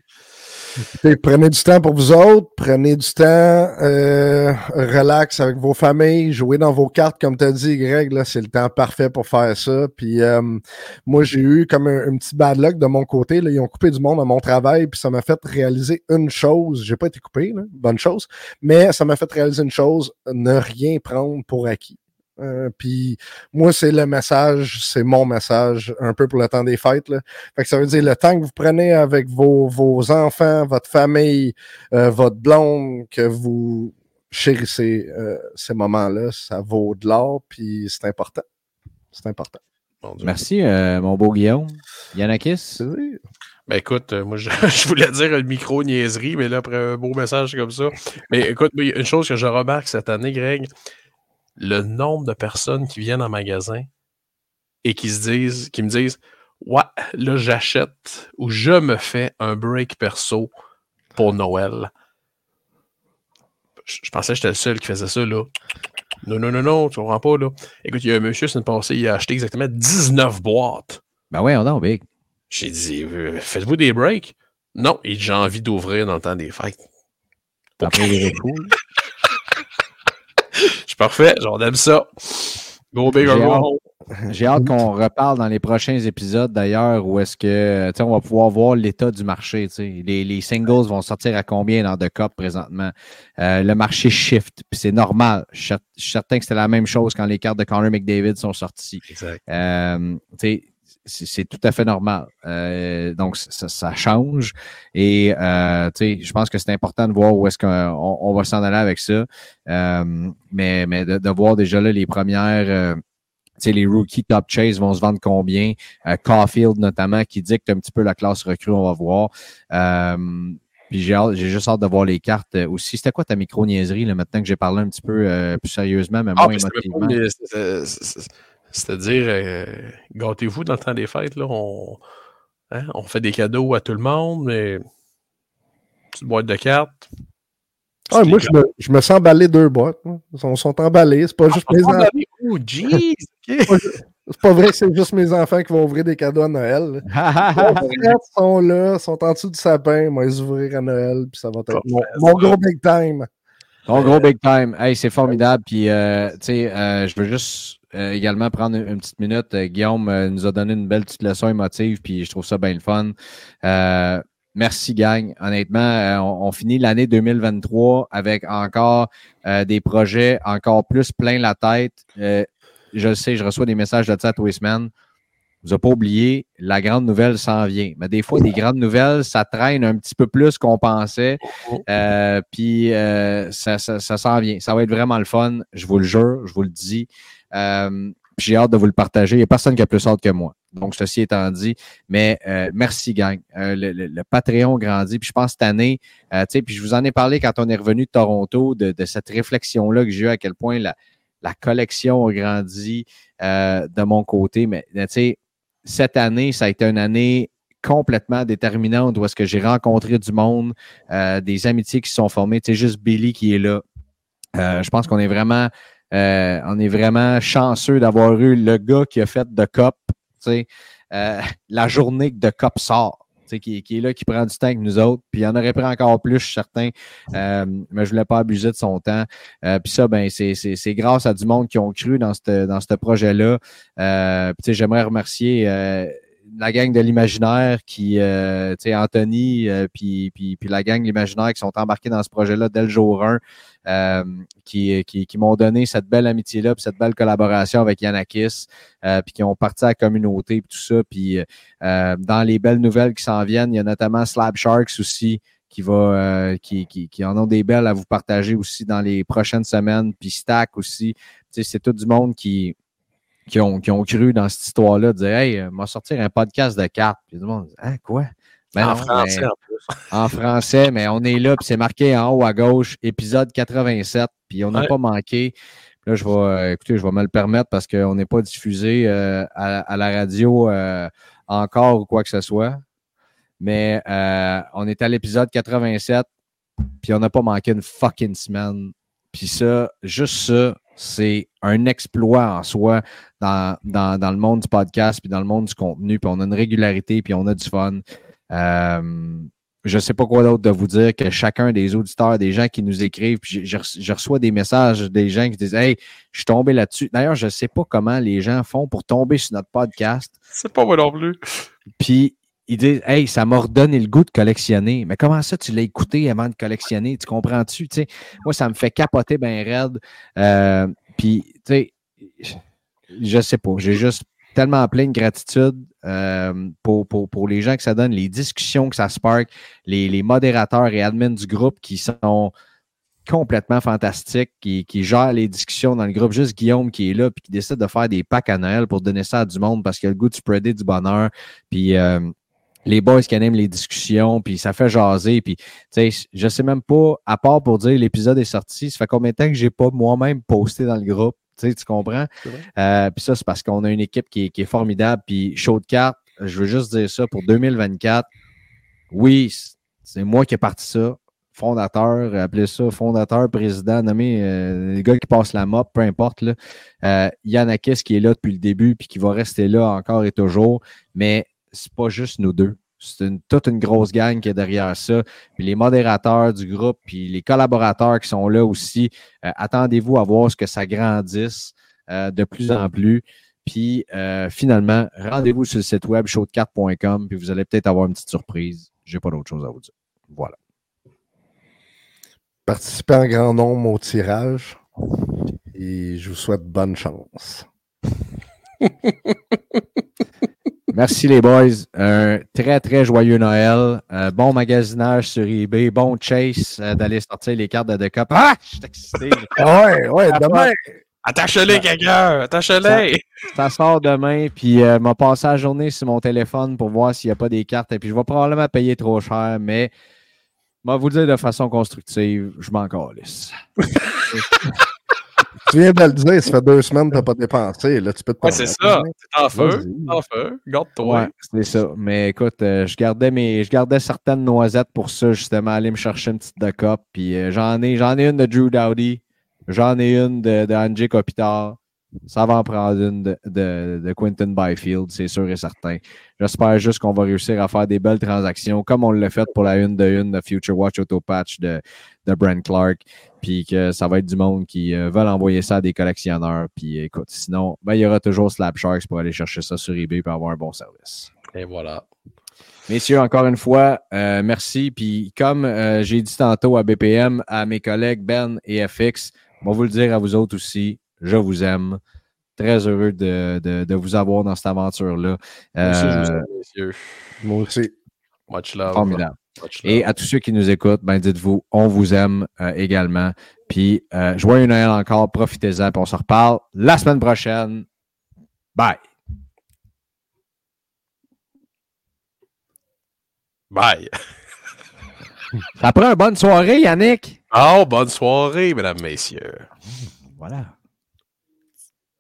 S4: Prenez du temps pour vous autres, prenez du temps, euh, relax avec vos familles, jouez dans vos cartes, comme tu as dit, Greg, c'est le temps parfait pour faire ça. Puis euh, moi, j'ai eu comme un, un petit bad luck de mon côté. Là, ils ont coupé du monde à mon travail, puis ça m'a fait réaliser une chose. J'ai pas été coupé, là, bonne chose, mais ça m'a fait réaliser une chose, ne rien prendre pour acquis. Euh, puis moi, c'est le message, c'est mon message, un peu pour le temps des fêtes. Là. Fait que ça veut dire le temps que vous prenez avec vos, vos enfants, votre famille, euh, votre blonde, que vous chérissez euh, ces moments-là, ça vaut de l'or, puis c'est important. C'est important.
S1: Merci, euh, mon beau Guillaume.
S4: Vrai.
S2: Ben écoute, moi je, je voulais dire une micro-niaiserie, mais là, après un beau message comme ça. Mais écoute, une chose que je remarque cette année, Greg, le nombre de personnes qui viennent en magasin et qui se disent, qui me disent Ouais, là, j'achète ou je me fais un break perso pour Noël. Je, je pensais que j'étais le seul qui faisait ça, là. Non, non, non, non, tu comprends pas, là. Écoute, il y a un monsieur, c'est une passée, il a acheté exactement 19 boîtes.
S1: Ben ouais, on a Big.
S2: J'ai dit, euh, faites-vous des breaks? Non, et j'ai envie d'ouvrir dans le temps des fêtes. Je suis parfait, j'en aime ça. Go big or go.
S1: J'ai hâte qu'on reparle dans les prochains épisodes d'ailleurs où est-ce que on va pouvoir voir l'état du marché. Les, les singles vont sortir à combien dans The Cup présentement? Euh, le marché shift, puis c'est normal. Je suis certain que c'était la même chose quand les cartes de Connor McDavid sont sorties.
S2: Exact.
S1: Euh, c'est tout à fait normal. Euh, donc, ça, ça change. Et euh, tu sais, je pense que c'est important de voir où est-ce qu'on on va s'en aller avec ça. Euh, mais mais de, de voir déjà là les premières. euh, tu sais, les rookies top chase vont se vendre combien? Caulfield, notamment, qui dicte un petit peu la classe recrue, on va voir. Puis j'ai juste hâte de voir les cartes aussi. C'était quoi ta micro-niaiserie, là, maintenant que j'ai parlé un petit peu euh, plus sérieusement, mais
S2: Ah,
S1: moins émotivement?
S2: C'est-à-dire, euh, gâtez-vous dans le temps des fêtes, là. On, hein, on fait des cadeaux à tout le monde, mais. Petite boîte de cartes.
S4: Ah, moi, je me, je me sens emballer deux boîtes. hein. Ils sont, sont emballés. C'est pas juste mes enfants.
S2: Oh, jeez!
S4: C'est pas vrai que c'est juste mes enfants qui vont ouvrir des cadeaux à Noël. Les frères sont là, sont en dessous du sapin. Moi, ils ouvrir à Noël, puis ça va être mon, mon gros big time.
S1: Ton gros big time. Hey, c'est formidable. Puis, euh, tu sais, euh, je veux juste euh, également prendre une, petite minute. Euh, Guillaume euh, nous a donné une belle petite leçon émotive, puis je trouve ça bien le fun. Euh, merci, gang. Honnêtement, euh, on, on finit l'année 2023 avec encore des projets encore plus plein la tête. Je le sais, je reçois des messages de ça tous les semaines. Vous n'avez pas oublié, la grande nouvelle s'en vient. Mais des fois, des grandes nouvelles, ça traîne un petit peu plus qu'on pensait. Euh, puis euh, ça, ça, ça s'en vient. Ça va être vraiment le fun. Je vous le jure, je vous le dis. Euh, j'ai hâte de vous le partager. Il n'y a personne qui a plus hâte que moi. Donc, ceci étant dit, mais euh, merci, gang. Euh, le, le- le Patreon grandit. Puis je pense cette année, euh, tu sais, puis je vous en ai parlé quand on est revenu de Toronto, de, de cette réflexion-là que j'ai eue, à quel point la, la collection a grandi euh, de mon côté. Mais tu sais, cette année, ça a été une année complètement déterminante où est-ce que j'ai rencontré du monde, euh, des amitiés qui se sont formées. Tu sais, juste Billy qui est là. Euh, je pense qu'on est vraiment, euh, on est vraiment chanceux d'avoir eu le gars qui a fait de Cop, euh, la journée que de Cop sort. Qui, qui, est là, qui prend du temps avec nous autres. Puis il en aurait pris encore plus, je suis certain. Euh, mais je voulais pas abuser de son temps. Euh, puis ça, ben, c'est grâce à du monde qui ont cru dans ce dans projet-là. Euh, j'aimerais remercier la gang de l'imaginaire qui, euh, tu sais, Anthony, euh, puis, puis, puis, la gang de l'imaginaire qui sont embarqués dans ce projet-là dès le jour 1, euh, qui, qui, qui m'ont donné cette belle amitié-là, puis cette belle collaboration avec Yanakis, puis qui ont parti à la communauté, puis tout ça. Puis dans les belles nouvelles qui s'en viennent, il y a notamment Slab Sharks aussi, qui va qui, qui, qui, en ont des belles à vous partager aussi dans les prochaines semaines, puis Stack aussi. C'est tout du monde qui qui ont, qui ont cru dans cette histoire-là, dire Hey, euh, m'a sortir un podcast de cartes. Puis tout le monde dit Hein, quoi?
S2: Ben en français, en plus.
S1: En français, mais on est là, puis c'est marqué en haut à gauche, épisode 87, puis on n'a pas manqué. là, je vais, euh, écoutez, je vais me le permettre parce qu'on n'est pas diffusé euh, à, la radio encore ou quoi que ce soit. Mais on est à l'épisode 87, puis on n'a pas manqué une fucking semaine. Puis ça, juste ça, c'est un exploit en soi dans, dans, le monde du podcast, puis dans le monde du contenu, puis on a une régularité, puis on a du fun. Euh, je ne sais pas quoi d'autre de vous dire que chacun des auditeurs, des gens qui nous écrivent, puis je, reçois des messages des gens qui disent Hey, je suis tombé là-dessus. D'ailleurs, je ne sais pas comment les gens font pour tomber sur notre podcast.
S2: C'est pas moi non plus.
S1: Puis ils disent Hey, ça m'a redonné le goût de collectionner. Mais comment ça, tu l'as écouté avant de collectionner? Tu comprends-tu? moi, ça me fait capoter bien raide. Euh, puis, tu sais, je sais pas. J'ai juste tellement plein de gratitude euh, pour, pour, les gens que ça donne, les discussions que ça spark, les, les modérateurs et admins du groupe qui sont complètement fantastiques, qui, qui gèrent les discussions dans le groupe. Juste Guillaume qui est là puis qui décide de faire des packs à Noël pour donner ça à du monde parce qu'il a le goût de spreader du bonheur. Puis euh, les boys qui aiment les discussions, puis ça fait jaser. Puis, tu sais, je sais même pas, à part pour dire l'épisode est sorti, ça fait combien de temps que j'ai pas moi-même posté dans le groupe. Tu sais, tu comprends? Euh, puis ça, c'est parce qu'on a une équipe qui est, formidable. Puis, chaud de carte, je veux juste dire ça pour 2024. Oui, c'est moi qui ai parti ça. Fondateur, appelez ça fondateur, président, nommé euh, les gars qui passent la mop, peu importe. Là. Euh, Yanakis qui est là depuis le début puis qui va rester là encore et toujours. Mais c'est pas juste nous deux. C'est toute une grosse gang qui est derrière ça. Puis les modérateurs du groupe, puis les collaborateurs qui sont là aussi. Euh, attendez-vous à voir ce que ça grandisse euh, de plus en plus. Puis euh, finalement, rendez-vous sur le site web showcard.com, puis vous allez peut-être avoir une petite surprise. J'ai pas d'autre chose à vous dire. Voilà.
S4: Participez en grand nombre au tirage et je vous souhaite bonne chance.
S1: Merci les boys. Un très, très joyeux Noël. Euh, bon magasinage sur eBay. Bon chase euh, d'aller sortir les cartes de The Cup. Ah! Je suis excité.
S4: ouais, ouais, demain.
S2: Attache-les, quelqu'un! Attache-les!
S1: Ça, sort demain, puis euh, m'a passé la journée sur mon téléphone pour voir s'il n'y a pas des cartes. Et puis je vais probablement payer trop cher, mais je vais vous dire de façon constructive, je m'en calisse.
S4: tu viens de le dire, ça fait deux semaines que tu n'as pas dépensé. Là, tu peux te
S2: ouais, c'est ça. C'est en feu. en feu. Garde-toi.
S1: Ouais, c'est ça. Mais écoute, euh, je, gardais mes, je gardais certaines noisettes pour ça, justement, aller me chercher une petite de cop. Puis euh, j'en ai, j'en ai une de Drew Dowdy. J'en ai une de, de Angie Kopitar. Ça va en prendre une de, de, de Quentin Byfield, c'est sûr et certain. J'espère juste qu'on va réussir à faire des belles transactions, comme on l'a fait pour la une de une de Future Watch Auto Patch de, de Brent Clark puis que ça va être du monde qui euh, veulent envoyer ça à des collectionneurs. Puis écoute, sinon, ben, il y aura toujours Slap Sharks pour aller chercher ça sur eBay pour avoir un bon service.
S2: Et voilà.
S1: Messieurs, encore une fois, euh, merci. Puis comme euh, j'ai dit tantôt à BPM, à mes collègues Ben et FX, on va vous le dire à vous autres aussi, je vous aime. Très heureux de, de, vous avoir dans cette aventure-là.
S2: Je vous aime, messieurs.
S4: Moi aussi.
S2: Much love.
S1: Formidable. Et à tous ceux qui nous écoutent, ben dites-vous, on vous aime euh, également. Puis euh, joyeux Noël encore, profitez-en, puis on se reparle la semaine prochaine. Bye.
S2: Bye.
S1: Ça prend une bonne soirée, Yannick.
S2: Oh, bonne soirée, mesdames, messieurs.
S1: Voilà.